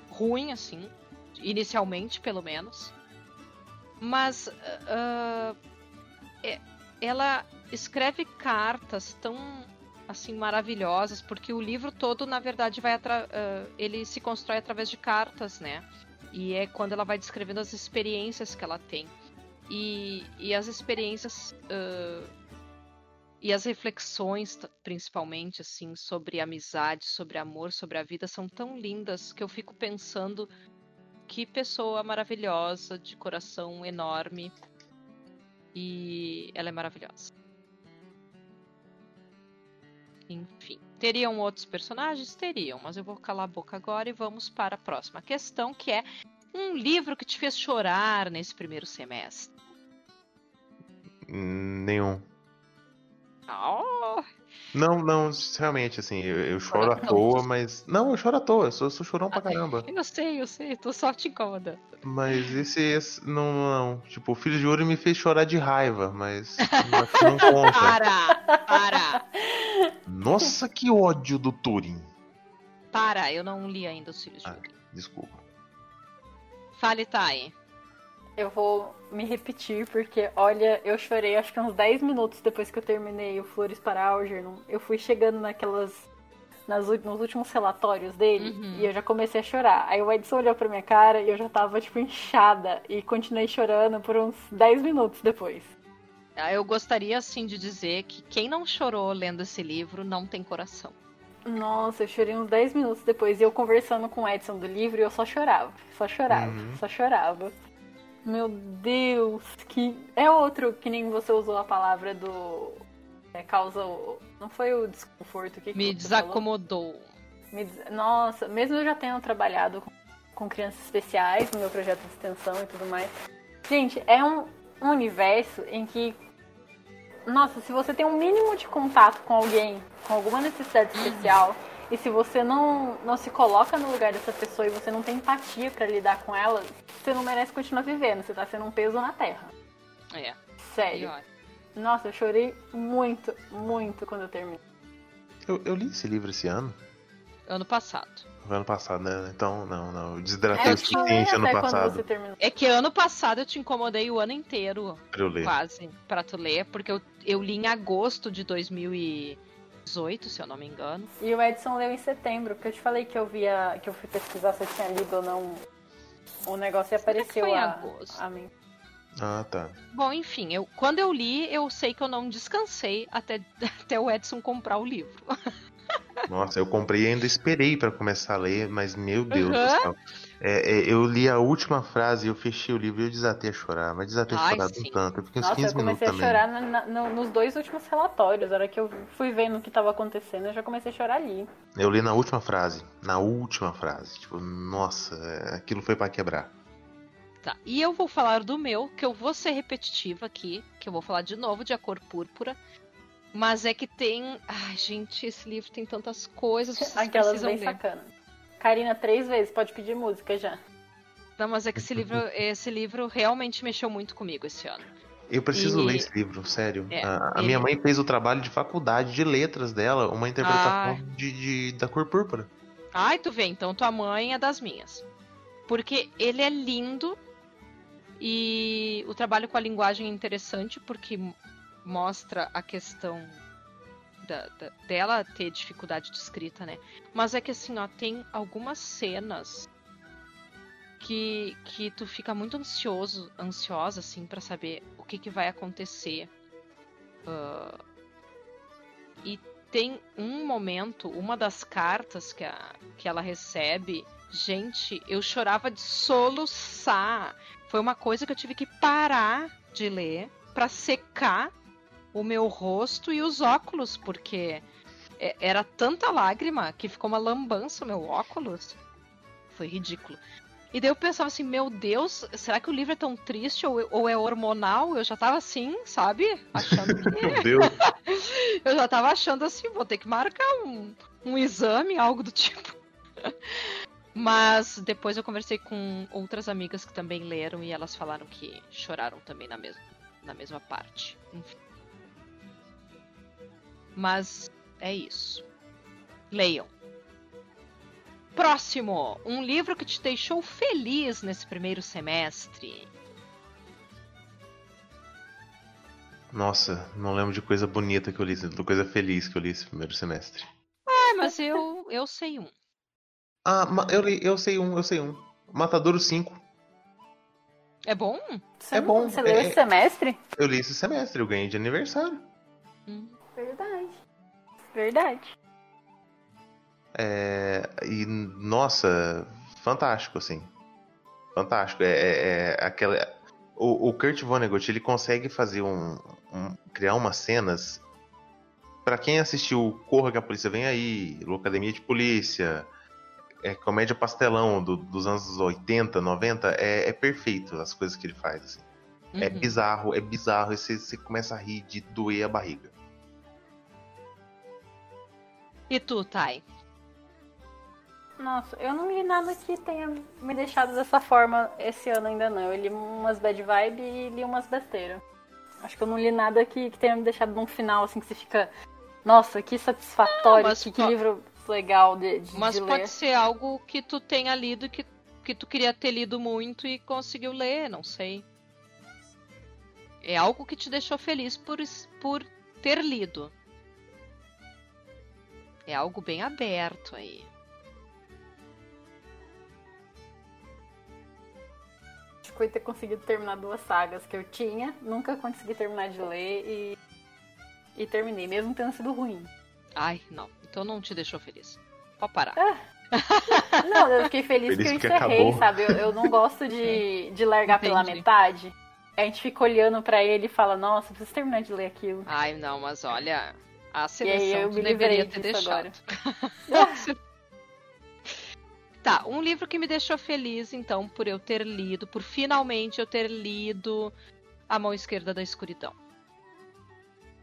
ruim, assim, inicialmente, pelo menos. Mas ah, é- ela escreve cartas tão assim maravilhosas, porque o livro todo, na verdade, vai ah, ele se constrói através de cartas, né? E é quando ela vai descrevendo as experiências que ela tem. E, e as experiências ah, e as reflexões, principalmente, assim, sobre amizade, sobre amor, sobre a vida, são tão lindas que eu fico pensando que pessoa maravilhosa, de coração enorme. E ela é maravilhosa. Enfim. Teriam outros personagens? Teriam, mas eu vou calar a boca agora e vamos para a próxima questão, que é um livro que te fez chorar nesse primeiro semestre. Hum, Nenhum. Oh, Não, não, realmente, assim, eu, eu choro à toa, mas. Não, eu choro à toa, eu sou, sou chorão pra caramba. eu sei, eu sei, tô só te incomodando. Mas esse, esse não, não. Tipo, o Filho de Ouro me fez chorar de raiva, mas não, que não conta. Para! Para! Nossa, que ódio do Turing. Para! Eu não li ainda os Filhos de Ah. Odin. Desculpa. Fale, Thay. Eu vou me repetir, porque, olha, eu chorei acho que uns 10 minutos depois que eu terminei o Flores para Algernon. Eu fui chegando naquelas. nas, nos últimos relatórios dele Uhum. e eu já comecei a chorar. Aí o Edson olhou pra minha cara e eu já tava, tipo, inchada e continuei chorando por uns 10 minutos depois. Ah, Eu gostaria, assim, de dizer que quem não chorou lendo esse livro não tem coração. Nossa, eu chorei uns 10 minutos depois e eu conversando com o Edson do livro e eu só chorava, só chorava, Uhum. só chorava. Meu Deus, que. É outro que nem você usou a palavra do. É, causa. o- Não foi o desconforto que que Me falou? desacomodou. Me des- Nossa, mesmo eu já tendo trabalhado com, com crianças especiais no meu projeto de extensão e tudo mais. Gente, é um, um universo em que. Nossa, se você tem um mínimo de contato com alguém com alguma necessidade especial, e se você não, não se coloca no lugar dessa pessoa e você não tem empatia pra lidar com ela, você não merece continuar vivendo. Você tá sendo um peso na terra. É, Sério. Nossa, eu chorei muito, muito quando eu terminei. Eu, eu li esse livro esse ano. Ano passado. Foi ano passado, né? Então, não, não. Eu desidratei É, o suficiente ano passado. É que ano passado eu te incomodei o ano inteiro, pra eu ler. quase, pra tu ler, porque eu, eu li em agosto de 2018, se eu não me engano. E o Edson leu em setembro, porque eu te falei que eu via, que eu fui pesquisar se eu tinha lido ou não o negócio e apareceu foi em a, agosto? a mim. Ah, tá. Bom, enfim, eu, quando eu li, eu sei que eu não descansei até, até o Edson comprar o livro. Nossa, eu comprei e ainda esperei pra começar a ler, mas meu Deus Uhum. do céu. É, é, eu li a última frase, eu fechei o livro e eu desatei a chorar, mas desatei a Ai, chorar sim. um tanto. Eu fiquei uns Nossa, 15 eu minutos comecei a também. chorar na- na- no- nos dois últimos relatórios. A hora que eu fui vendo o que tava acontecendo, eu já comecei a chorar ali. Eu li na última frase. Na última frase. Tipo, nossa, é, aquilo foi pra quebrar. Tá, e eu vou falar do meu, que eu vou ser repetitiva aqui, que eu vou falar de novo de A Cor Púrpura. Mas é que tem. Ai, gente, esse livro tem tantas coisas. Vocês Aquelas bem ler. sacana. Karina, três vezes, pode pedir música já. Não, mas é que esse livro, esse livro realmente mexeu muito comigo esse ano. Eu preciso E- ler esse livro, sério. É, a a ele- minha mãe fez o trabalho de faculdade de letras dela, uma interpretação Ah. de, de- da cor púrpura. Ai, tu vê, então tua mãe é das minhas. Porque ele é lindo e o trabalho com a linguagem é interessante porque mostra a questão da- da- dela ter dificuldade de escrita, né? Mas é que assim, ó, tem algumas cenas que, que tu fica muito ansioso, ansiosa, assim, pra saber o que, que vai acontecer. Ah, e tem um momento, uma das cartas que, a, que ela recebe, gente, eu chorava de soluçar. Foi uma coisa que eu tive que parar de ler pra secar o meu rosto e os óculos, porque é- era tanta lágrima que ficou uma lambança o meu óculos. Foi ridículo. E daí eu pensava assim, meu Deus, será que o livro é tão triste ou, ou é hormonal? Eu já tava assim, sabe? Achando que. Meu Deus. Eu já tava achando assim, vou ter que marcar um, um exame, algo do tipo. Mas depois eu conversei com outras amigas que também leram e elas falaram que choraram também na mesma, na mesma parte. Enfim. Mas é isso. Leiam. Próximo, um livro que te deixou feliz nesse primeiro semestre. Nossa, não lembro de coisa bonita que eu li, de coisa feliz que eu li esse primeiro semestre. É, mas eu, eu sei um. Ah, eu, li, eu sei um, eu sei um. Matadouro 5. É bom? Você É bom, Você leu é- esse semestre? Eu li esse semestre, eu ganhei de aniversário. Hum. Verdade. Verdade. É, e, nossa, fantástico, assim. Fantástico. É, é- é aquela. O, o Kurt Vonnegut, ele consegue fazer um, um- criar umas cenas. Pra quem assistiu Corra que a Polícia Vem Aí, Locademia de Polícia, é, Comédia Pastelão do- dos anos 80, 90, é, é perfeito as coisas que ele faz. assim. É Uhum. bizarro, é bizarro. E você, você começa a rir de doer a barriga. E tu, Thay? Nossa, eu não li nada que tenha me deixado dessa forma esse ano ainda não. Eu li umas bad vibe e li umas besteiras. Acho que eu não li nada que, que tenha me deixado num final assim que você fica. Nossa, que satisfatório, Não, que, que livro legal de, de, Mas de pode ler. ser algo que tu tenha lido e que, que tu queria ter lido muito e conseguiu ler, não sei. É algo que te deixou feliz por, por ter lido. É algo bem aberto aí. Acho que foi ter conseguido terminar duas sagas que eu tinha, nunca consegui terminar de ler e, e terminei, mesmo tendo sido ruim. Ai, não. Então não te deixou feliz. Pode parar. Não, eu fiquei feliz, Feliz que eu encerrei, sabe? Eu, eu não gosto de, de largar pela Entendi. metade. A gente fica olhando pra ele e fala, nossa, preciso terminar de ler aquilo. Ai, não, mas olha. A E aí seleção eu me deveria ter deixado. Tá, um livro que me deixou feliz, então, por eu ter lido, por finalmente eu ter lido A Mão Esquerda da Escuridão.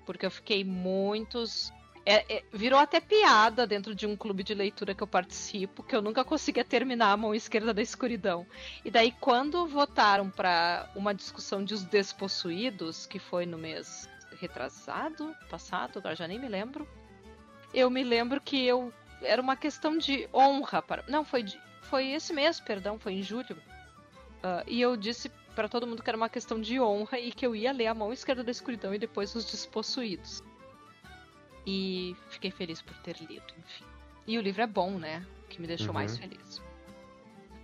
Porque eu fiquei muitos. é- é- virou até piada dentro de um clube de leitura que eu participo, que eu nunca conseguia terminar A Mão Esquerda da Escuridão. E daí, quando votaram pra uma discussão de Os Despossuídos, que foi no mês retrasado, passado, agora já nem me lembro, eu me lembro que eu era uma questão de honra para. Não, foi de... foi esse mês, perdão, foi em julho. Ah, e eu disse para todo mundo que era uma questão de honra e que eu ia ler a mão esquerda da escuridão e depois os despossuídos. E fiquei feliz por ter lido, enfim. E o livro é bom, né? O que me deixou Uhum. mais feliz.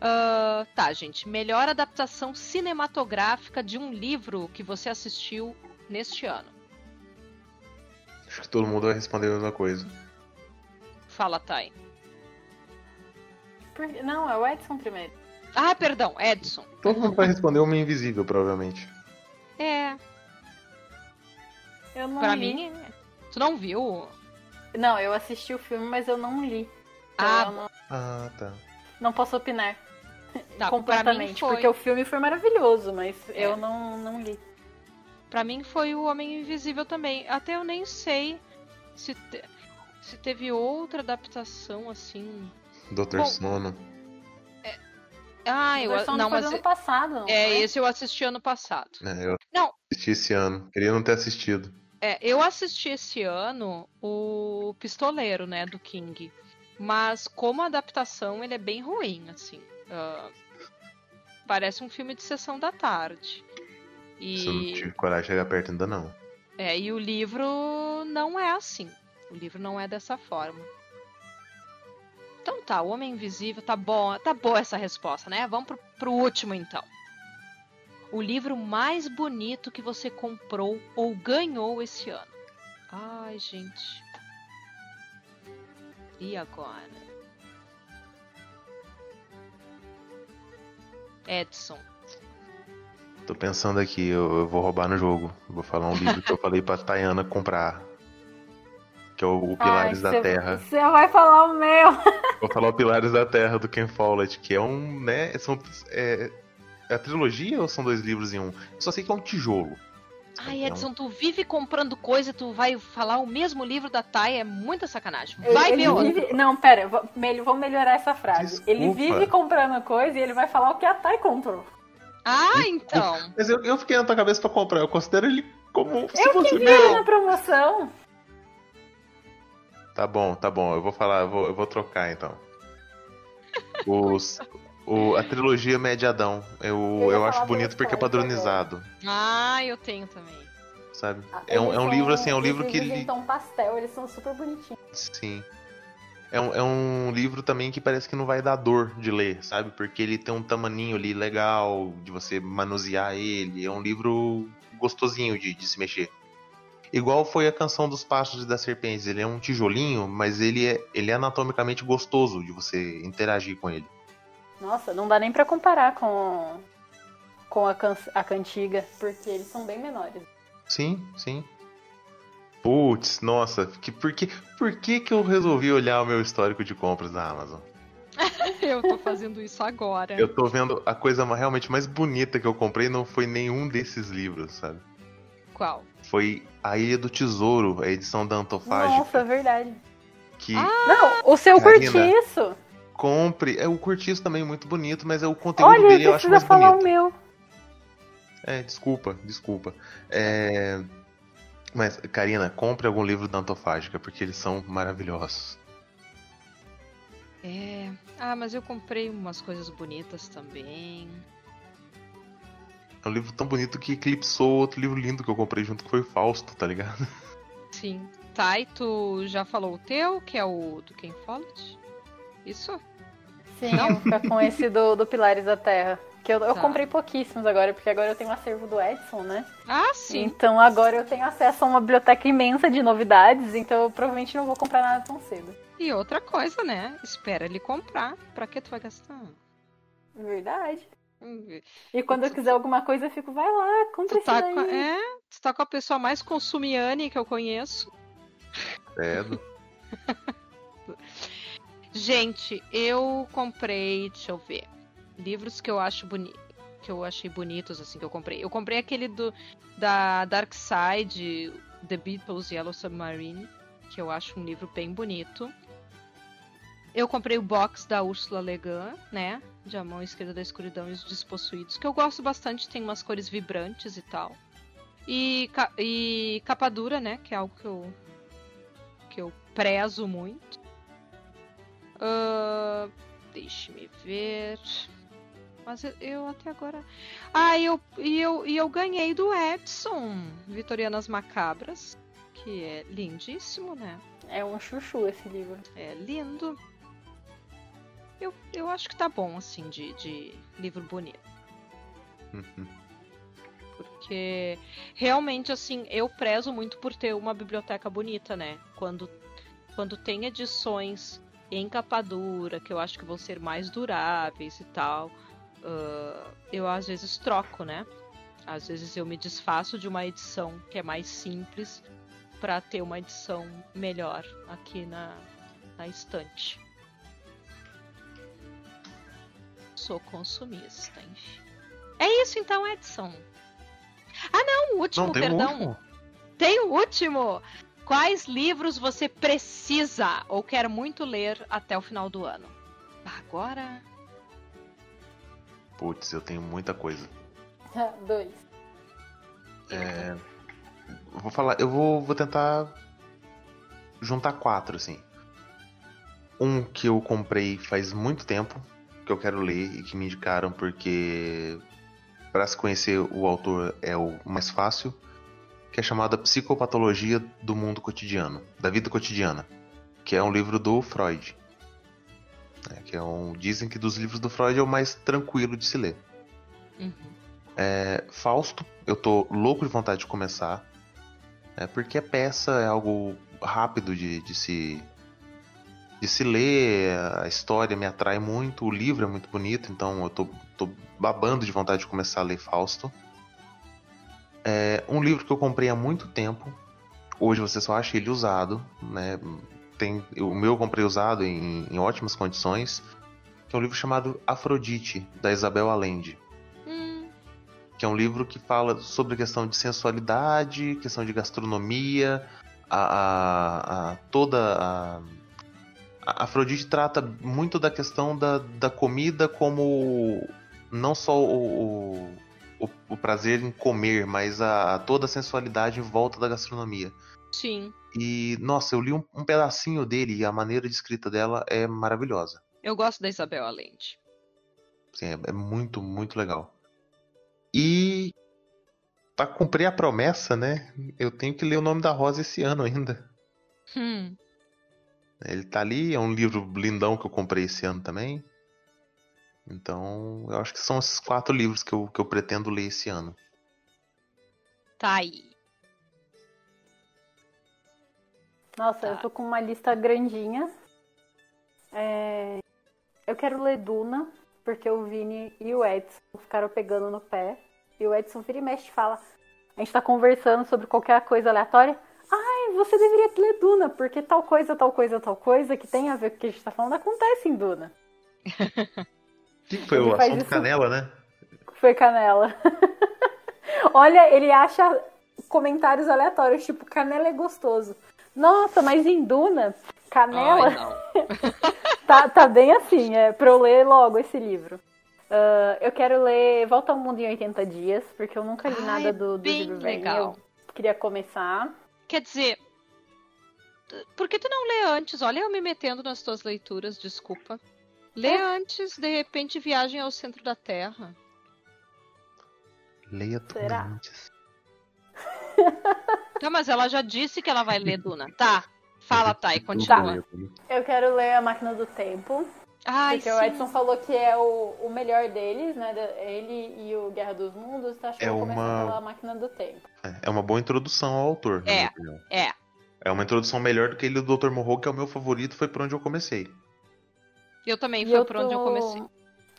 Ah, tá, gente. Melhor adaptação cinematográfica de um livro que você assistiu neste ano. Acho que todo mundo vai responder a mesma coisa. Fala, Thay. Por- Não, é o Edson primeiro. Ah, perdão, Edson. Todo mundo vai responder Homem Invisível, provavelmente. É, Eu não pra li. mim. Tu não viu? Não, eu assisti o filme, mas eu não li. Então Ah, não, Ah, tá. não posso opinar Tá, completamente. Porque o filme foi maravilhoso, mas É. eu não, não li. Pra mim foi o Homem Invisível também. Até eu nem sei se, te- se teve outra adaptação assim. Doutor Bom, Sono. Ah, A eu não, foi mas ano passado, não é foi? esse eu assisti ano passado. É, eu Não. assisti esse ano. Queria não ter assistido. É, eu assisti esse ano o Pistoleiro, né, do King. Mas como adaptação ele é bem ruim, assim. Ah, parece um filme de sessão da tarde. Se eu não E tive coragem de chegar perto ainda não. É, e o livro não é assim. O livro não é dessa forma. Então tá, o Homem Invisível, tá bom, tá boa essa resposta, né? Vamos pro, pro último então. O livro mais bonito que você comprou ou ganhou esse ano. Ai, gente. E agora? Edson. Tô pensando aqui, eu, eu vou roubar no jogo. Vou falar um livro que eu falei pra Tayana comprar. Que é o, o Pilares Ai, da cê- Terra. Você vai falar o meu. Vou falar o Pilares da Terra do Ken Follett, que é um, né, são, é, é a trilogia ou são dois livros em um? Eu só sei que é um tijolo. Ai, É Edson, tu vive comprando coisa e tu vai falar o mesmo livro da Thay, é muita sacanagem. Ele- Vai ele ver outro. vive- Não, pera, vou- melhorar essa frase. Desculpa. Ele vive comprando coisa e ele vai falar o que a Thay comprou. Ah, então. Mas eu, eu fiquei na tua cabeça pra comprar, eu considero ele como se Eu fosse que vi ele meu. na promoção. Tá bom, tá bom, eu vou falar, eu vou, eu vou trocar então. Os, o, a trilogia Mediadão, eu, Eu eu acho bonito porque é padronizado, Ah, eu tenho também. sabe? É um, Eles é um livro assim, é um livro que livros ele. em tom pastel, eles são super bonitinhos. Sim. É um, é um livro também que parece que não vai dar dor de ler, sabe? Porque ele tem um tamaninho ali legal de você manusear ele. É um livro gostosinho de, de se mexer. Igual foi a canção dos pássaros e das serpentes. Ele é um tijolinho, mas ele é, ele é anatomicamente gostoso de você interagir com ele. Nossa, não dá nem pra comparar com, com a, can, a cantiga, porque eles são bem menores. Sim, sim. Putz, nossa, que, por, que, por que que eu resolvi olhar o meu histórico de compras da Amazon? Eu tô fazendo isso agora. Eu tô vendo a coisa realmente mais bonita que eu comprei não foi nenhum desses livros, sabe? Qual? Foi A Ilha do Tesouro, a edição da Antofágica, Nossa, é verdade. que Não, o seu Karina. curtiço. compre. É o cortiço também muito bonito, mas é o conteúdo Olha, dele eu acho precisa mais falar bonito. o meu. É, desculpa, desculpa. É... Mas, Karina, compre algum livro da Antofágica, porque eles são maravilhosos. É. Ah, mas eu comprei umas coisas bonitas também. É um livro tão bonito que eclipsou outro livro lindo que eu comprei junto, que foi o Fausto, tá ligado? Sim. Tá, e tu já falou o teu, que é o do Ken Follett? Isso? Sim, eu vou ficar com esse do, do Pilares da Terra. Que eu, eu Tá. comprei pouquíssimos agora, porque agora eu tenho um acervo do Edson, né? Ah, sim. Então agora eu tenho acesso a uma biblioteca imensa de novidades, então eu provavelmente não vou comprar nada tão cedo. E outra coisa, né? Espera ele comprar. Pra que tu vai gastar? Verdade. E quando eu quiser alguma coisa, eu fico, vai lá, compra Tu esse tá, daí. com, é, tu tá com a pessoa mais consumiane que eu conheço. Credo. Gente, eu comprei, deixa eu ver, livros que eu acho que eu achei bonitos assim que eu comprei. Eu comprei aquele do da Dark Side, The Beatles Yellow Submarine, que eu acho um livro bem bonito. Eu comprei o box da Ursula Le Guin, né? De A Mão Esquerda da Escuridão e os Despossuídos, que eu gosto bastante, tem umas cores vibrantes e tal. E, e capa dura, né? Que é algo que eu, que eu prezo muito. Ah, Deixe-me ver. Mas eu, eu até agora. Ah, e eu, e eu, e eu ganhei do Edson Vitorianas Macabras. Que é lindíssimo, né? É um chuchu esse livro. É lindo. Eu, eu acho que tá bom, assim, de, de livro bonito. Porque realmente, assim, eu prezo muito por ter uma biblioteca bonita, né? Quando, quando tem edições em capa dura, que eu acho que vão ser mais duráveis e tal, ah, eu às vezes troco, né? Às vezes eu me desfaço de uma edição que é mais simples para ter uma edição melhor aqui na, na estante. Sou consumista, enfim. É isso então, Edson. Ah, não, o último, Não, tem perdão. último. Tem o último. Quais livros você precisa ou quer muito ler até o final do ano? Agora. Putz, eu tenho muita coisa. Dois. É, vou falar, eu vou, vou tentar juntar quatro, assim. Um que eu comprei faz muito tempo, que eu quero ler e que me indicaram porque para se conhecer o autor é o mais fácil, que é chamado A Psicopatologia do Mundo Cotidiano, da Vida Cotidiana, que é um livro do Freud. É, que é um, dizem que dos livros do Freud é o mais tranquilo de se ler. Uhum. É, Fausto, eu tô louco de vontade de começar. É, porque a peça é algo rápido de, de se de se ler, a história me atrai muito, o livro é muito bonito, então eu tô, tô babando de vontade de começar a ler Fausto. É um livro que eu comprei há muito tempo. Hoje você só acha ele usado, né? Tem, o meu eu comprei usado em, em ótimas condições. Que é um livro chamado Afrodite, da Isabel Allende Hum, que é um livro que fala sobre a questão de sensualidade, questão de gastronomia, a, a- a- toda a, a Afrodite trata muito da questão da, da comida como não só o, o, o- prazer em comer, mas a, a toda a sensualidade em volta da gastronomia. sim. E nossa, eu li um, um pedacinho dele e a maneira de escrita dela é maravilhosa. Eu gosto da Isabel Allende. Sim, é, é muito, muito legal. E pra cumprir a promessa, né? Eu tenho que ler o nome da Rosa esse ano ainda. Hum, Ele tá ali, é um livro lindão que eu comprei esse ano também. Então, eu acho que são esses quatro livros que eu, que eu pretendo ler esse ano. tá aí. Nossa, eu Tá. tô com uma lista grandinha. É, Eu quero ler Duna, porque o Vini e o Edson ficaram pegando no pé. E o Edson vira e mexe e fala: A gente tá conversando sobre qualquer coisa aleatória. Ai, você deveria ler Duna, porque tal coisa, tal coisa, tal coisa que tem a ver com o que a gente tá falando acontece em Duna. Que foi Ele o assunto isso- canela, né? Foi Canela. Olha, ele acha comentários aleatórios, tipo, Canela é gostoso. Nossa, mas em Duna, Canela. Ai. Tá, tá bem assim, é pra eu ler logo esse livro. Ah, eu quero ler Volta ao Mundo em 80 Dias, porque eu nunca li Ah, nada é do, do bem Verne. legal. Eu queria começar. Quer dizer, por que tu não lê antes? Olha eu me metendo nas tuas leituras, desculpa. Lê antes, de repente, Viagem ao Centro da Terra. Leia tudo Será? antes. Tá, mas ela já disse que ela vai ler Duna. Tá. Fala, Thay, continua. Eu quero ler A Máquina do Tempo. Ai, porque o sim. Edson falou que é o, o melhor deles, né? Ele e o Guerra dos Mundos. Acho que É uma- pela Máquina do Tempo. É uma boa introdução ao autor, na É. minha opinião. É. É uma introdução melhor do que ele do Dr. Morro, que é o meu favorito, foi por onde eu comecei. Eu também E foi eu por onde eu tô- comecei.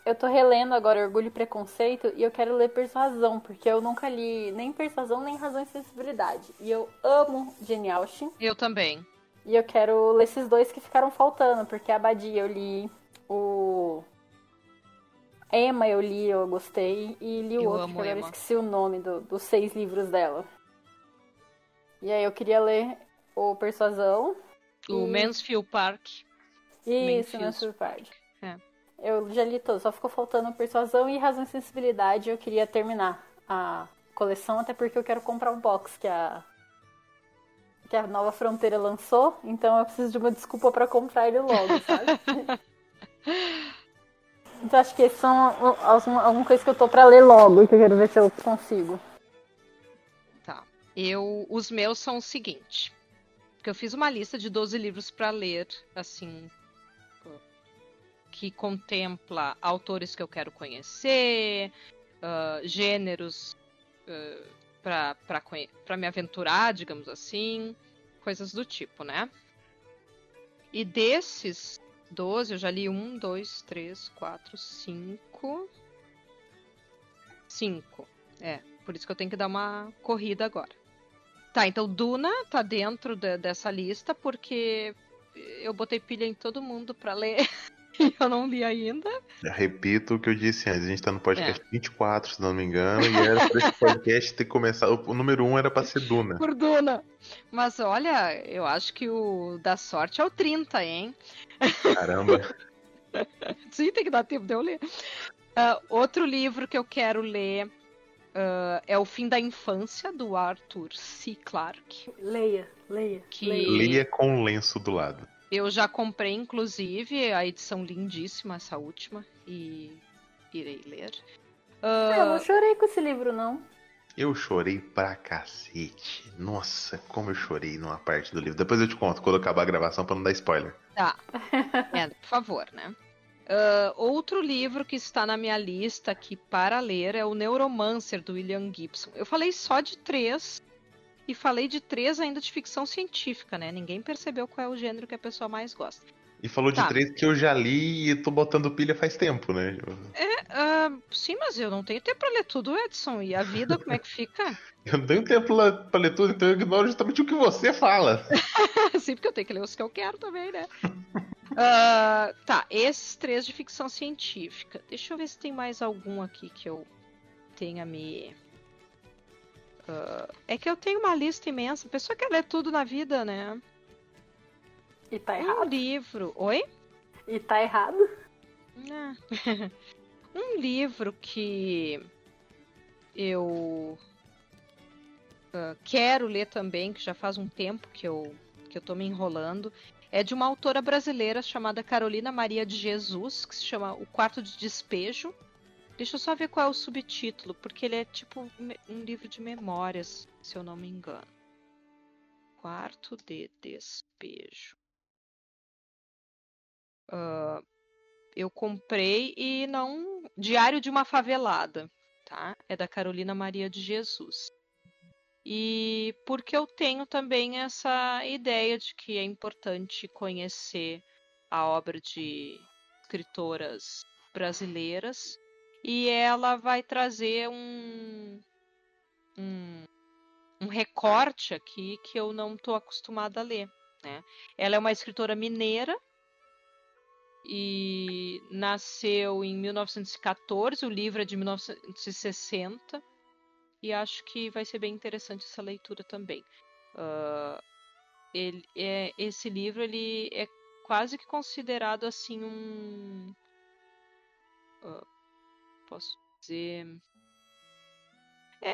Eu tô relendo agora Orgulho e Preconceito e eu quero ler Persuasão, porque eu nunca li nem Persuasão nem Razão e Sensibilidade. E eu amo Jane Austen. Eu também. E eu quero ler esses dois que ficaram faltando, porque a Abadia eu li, o Emma eu li, eu gostei, e li o Eu outro, que agora eu esqueci o nome do- dos seis livros dela. E aí eu queria ler o Persuasão. O E- Mansfield Park. Isso, Mansfield. Mansfield Park. É. Eu já li todos, só ficou faltando Persuasão e Razão e Sensibilidade. Eu queria terminar a coleção, até porque eu quero comprar o box que a que a Nova Fronteira lançou, então eu preciso de uma desculpa pra comprar ele logo, sabe? então acho que esses são alguma, coisa que eu tô pra ler logo e que eu quero ver se eu consigo. Tá. Eu, os meus são o seguinte. Porque eu fiz uma lista de 12 livros pra ler, assim, que contempla autores que eu quero conhecer, ah, gêneros ah, pra para me aventurar, digamos assim, coisas do tipo, né? E desses 12, eu já li um, dois, três, quatro, cinco. Cinco. É, por isso que eu tenho que dar uma corrida agora. Tá, então Duna tá dentro de- dessa lista porque eu botei pilha em todo mundo pra ler e eu não li ainda. Eu repito o que eu disse antes, a gente tá no podcast É. 24, se não me engano, e era pra esse podcast ter começado. O número 1 era pra ser Duna. Por Duna. Mas olha, eu acho que o da sorte é o 30, hein? Caramba. Sim, tem que dar tempo de eu ler. Ah, outro livro que eu quero ler ah, é O Fim da Infância, do Arthur C. Clarke. Leia, leia. Que- leia. Leia com o lenço do lado. Eu já comprei, inclusive, a edição lindíssima, essa última, e irei ler. Ah, eu não chorei com esse livro, não. Eu chorei pra cacete. Nossa, como eu chorei numa parte do livro. Depois eu te conto quando acabar a gravação pra não dar spoiler. Tá. É, por favor, né? Ah, outro livro que está na minha lista aqui para ler é o Neuromancer, do William Gibson. Eu falei só de três, e falei de três ainda de ficção científica, né? Ninguém percebeu qual é o gênero que a pessoa mais gosta. E falou de Tá. três que eu já li e tô botando pilha faz tempo, né? Ah, sim, mas eu não tenho tempo para ler tudo, Edson. E a vida, como é que fica? Eu não tenho tempo lá pra ler tudo, então eu ignoro justamente o que você fala. Sim, porque eu tenho que ler os que eu quero também, né? Ah, tá, esses três de ficção científica. Deixa eu ver se tem mais algum aqui que eu tenha me. Ah, é que eu tenho uma lista imensa. A pessoa quer ler tudo na vida, né? E tá Um errado. livro. Oi? E tá errado. Ah. um livro que eu ah, quero ler também, que já faz um tempo que eu, que eu tô me enrolando, é de uma autora brasileira chamada Carolina Maria de Jesus, que se chama O Quarto de Despejo. Deixa eu só ver qual é o subtítulo, porque ele é tipo um livro de memórias, se eu não me engano. Quarto de Despejo. Ah, eu comprei e não. Diário de uma Favelada, tá? É da Carolina Maria de Jesus. E porque eu tenho também essa ideia de que é importante conhecer a obra de escritoras brasileiras e ela vai trazer um, um, um recorte aqui que eu não estou acostumada a ler. Né? Ela é uma escritora mineira e nasceu em 1914, o livro é de 1960 e acho que vai ser bem interessante essa leitura também. Ah, ele, é, esse livro ele é quase que considerado assim um ah, posso dizer é,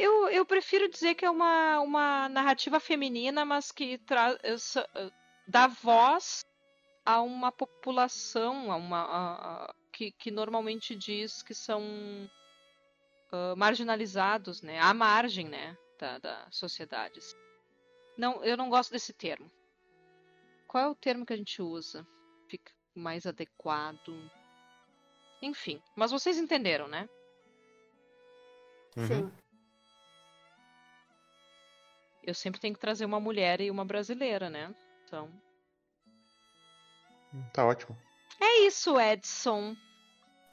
é, eu, eu prefiro dizer que é uma, uma narrativa feminina, mas que traz dá voz a uma população a uma, a- a- que, que normalmente diz que são ah, marginalizados, né? À margem, né? da, da sociedade. Não, eu não gosto desse termo. Qual é o termo que a gente usa? Fica mais adequado. Enfim, mas vocês entenderam, né? Uhum. Sim. Eu sempre tenho que trazer uma mulher e uma brasileira, né? Então. Tá ótimo. É isso, Edson.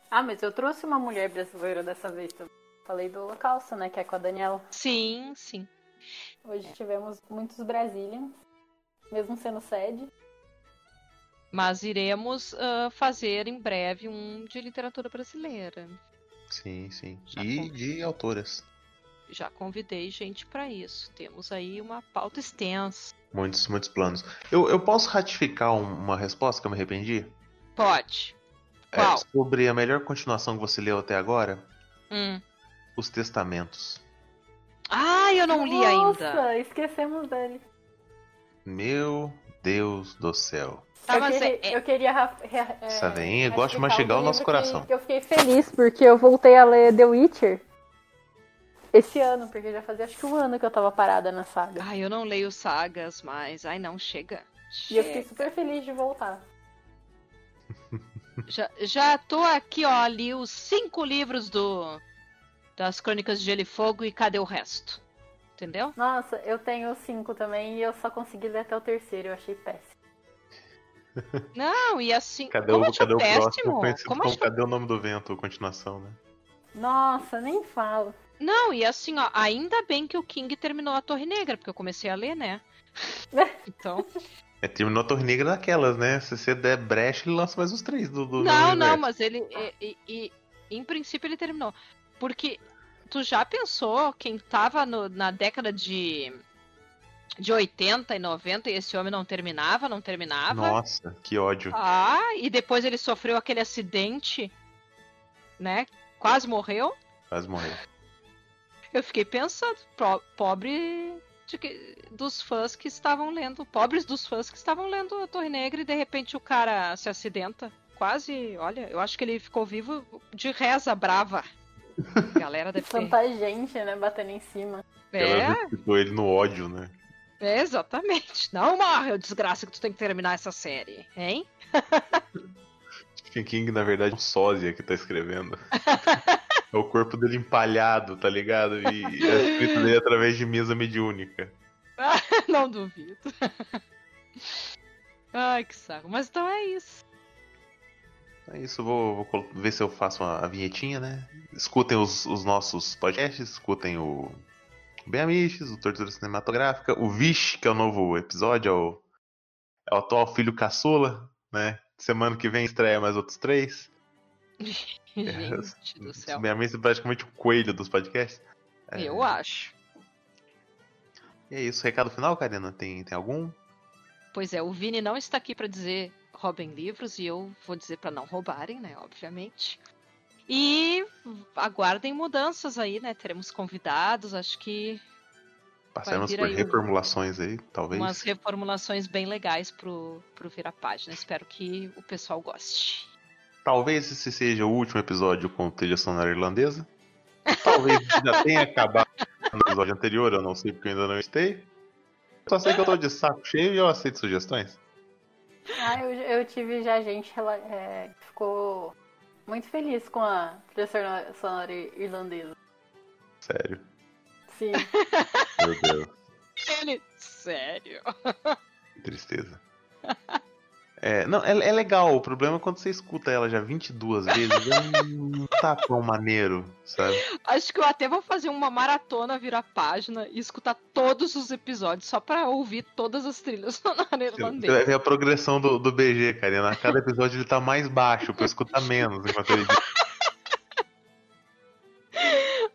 Ah, mas eu trouxe uma mulher brasileira dessa vez também. Falei do Holocausto, né? Que é com a Daniela. Sim, sim. Hoje tivemos muitos Brazilians, mesmo sendo sede. Mas iremos ah, fazer em breve um de literatura brasileira. Sim, sim. Já E com- de autoras. Já convidei gente para isso. Temos aí uma pauta extensa. Muitos, muitos planos. Eu, eu posso ratificar um- uma resposta que eu me arrependi? Pode. É, Qual? sobre a melhor continuação que você leu até agora? Hum. Os Testamentos. Ah, eu não li ainda. Nossa, esquecemos dele. Meu Deus do céu. Tá, eu, queria, é- eu queria. é, Essa veinha gosta de ratificar mastigar um o nosso coração. Que, que eu fiquei feliz porque eu voltei a ler The Witcher esse ano, porque já fazia acho que um ano que eu tava parada na saga. Ai, eu não leio sagas, mas. Ai, não, chega. E eu fiquei Chega. super feliz de voltar. Já, já tô aqui, ó, li os cinco livros do das Crônicas de Gelo e Fogo e cadê o resto? Entendeu? Nossa, eu tenho cinco também e eu só consegui ler até o terceiro, eu achei péssimo. Não, e assim. Cadê como o, cadê o próximo? péssimo? Conhecido Como achou- Cadê o Nome do Vento? Continuação, né? Nossa, nem falo. Não, e assim, ó, ainda bem que o King terminou a Torre Negra, porque eu comecei a ler, né? Então. É, terminou a Torre Negra daquelas, né? Se você der brecha, ele lança mais uns três do, do Não, não, mas ele. E, e- e, em princípio ele terminou. Porque tu já pensou quem tava no- na década de. De 80 e 90 e esse homem não terminava, não terminava. Nossa, que ódio. Ah, e depois ele sofreu aquele acidente, né? Quase morreu. Quase morreu. Eu fiquei pensando, pobre de que- dos fãs que estavam lendo, pobres dos fãs que estavam lendo a Torre Negra e de repente o cara se acidenta. Quase, olha, eu acho que ele ficou vivo de reza brava. Galera deve ter. Tanta gente, né, batendo em cima. É, Ela ele no ódio, né? É, exatamente. Não morre, desgraça, que tu tem que terminar essa série, hein? Stephen King, na verdade, é um sósia que tá escrevendo. é o corpo dele empalhado, tá ligado? E é escrito dele através de mesa mediúnica. Não duvido. Ai, que saco. Mas então é isso. É isso, vou, vou ver se eu faço uma, a vinhetinha, né? Escutem os, os nossos podcasts, escutem o Bem Amiches, o Tortura Cinematográfica, o Vish, que é o novo episódio, é o, é o atual filho caçula, né? Semana que vem estreia mais outros três. Gente do céu. Bem Amiches é praticamente o coelho dos podcasts. É, Eu acho. E é isso, recado final, Karina? Tem, tem algum? Pois é, o Vini não está aqui para dizer roubem livros e eu vou dizer para não roubarem, né? Obviamente. E aguardem mudanças aí, né? Teremos convidados, acho que Passaremos por aí um- reformulações aí, talvez. umas reformulações bem legais pro, pro Vira Página. Espero que o pessoal goste. Talvez esse seja o último episódio com trilha sonora irlandesa. Talvez já tenha acabado no episódio anterior, eu não sei porque eu ainda não estei. Só sei que eu tô de saco cheio e eu aceito sugestões. Ah, eu, eu tive já gente rela- é, que ficou muito feliz com a trilha sonora- irlandesa. Sério. Sim. Meu Deus, Ele, sério. que tristeza. É, não, é, é legal, o problema é quando você escuta ela já 22 vezes, não tá tão maneiro, sabe? Acho que eu até vou fazer uma maratona Vira Página e escutar todos os episódios só pra ouvir todas as trilhas sonoras Você irlandesas. ver a progressão do, do BG, Karina. A cada episódio ele tá mais baixo, pra eu escutar menos enquanto ele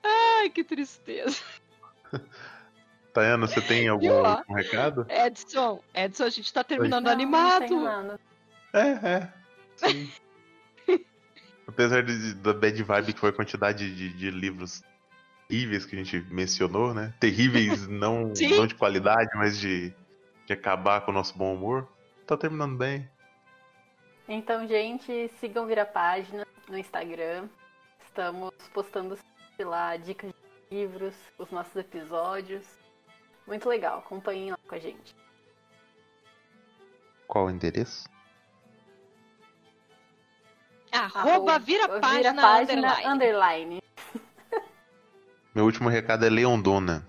Ai, que tristeza. Tayana, você tem algum, algum recado? Edson, Edson, a gente tá terminando Não, animado. Não. É, é. Sim. Apesar de, da bad vibe que foi a quantidade de, de livros terríveis que a gente mencionou, né? Terríveis não, Sim. não de qualidade, mas de, de acabar com o nosso bom humor. Tá terminando bem. Então, gente, sigam Vira Página no Instagram. Estamos postando sei lá dicas de livros, os nossos episódios. Muito legal, acompanhem lá com a gente. Qual o endereço? Arroba vira Vira página, página underline. underline. Meu último recado é Leondona.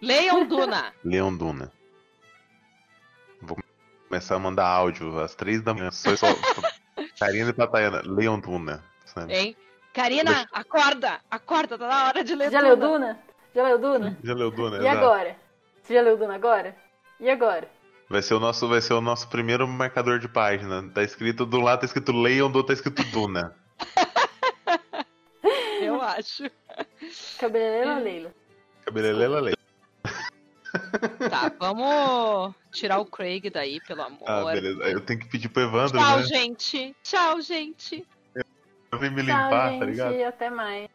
Leiam Duna. Leondona. Vou começar a mandar áudio às três da manhã. Só, só Karina e Pataiana. Leondona. sabe? Hein? Karina, acorda! Acorda, tá na hora de ler Já leu Duna. Já leu Duna? Já leu Duna? E Exato. agora? Você já leu Duna agora? E agora? Vai ser, o nosso, vai ser o nosso primeiro marcador de página. Tá escrito do lado, tá escrito Leon, do outro tá escrito Duna. Eu acho. Cabeleira Leila? Cabeleireira Leila. Tá, vamos tirar o Craig daí, pelo amor. Ah, beleza. Eu tenho que pedir pro Evandro, Tchau, né? gente. Tchau, gente. Pra vir me Tchau, limpar, gente. tá ligado? Até mais.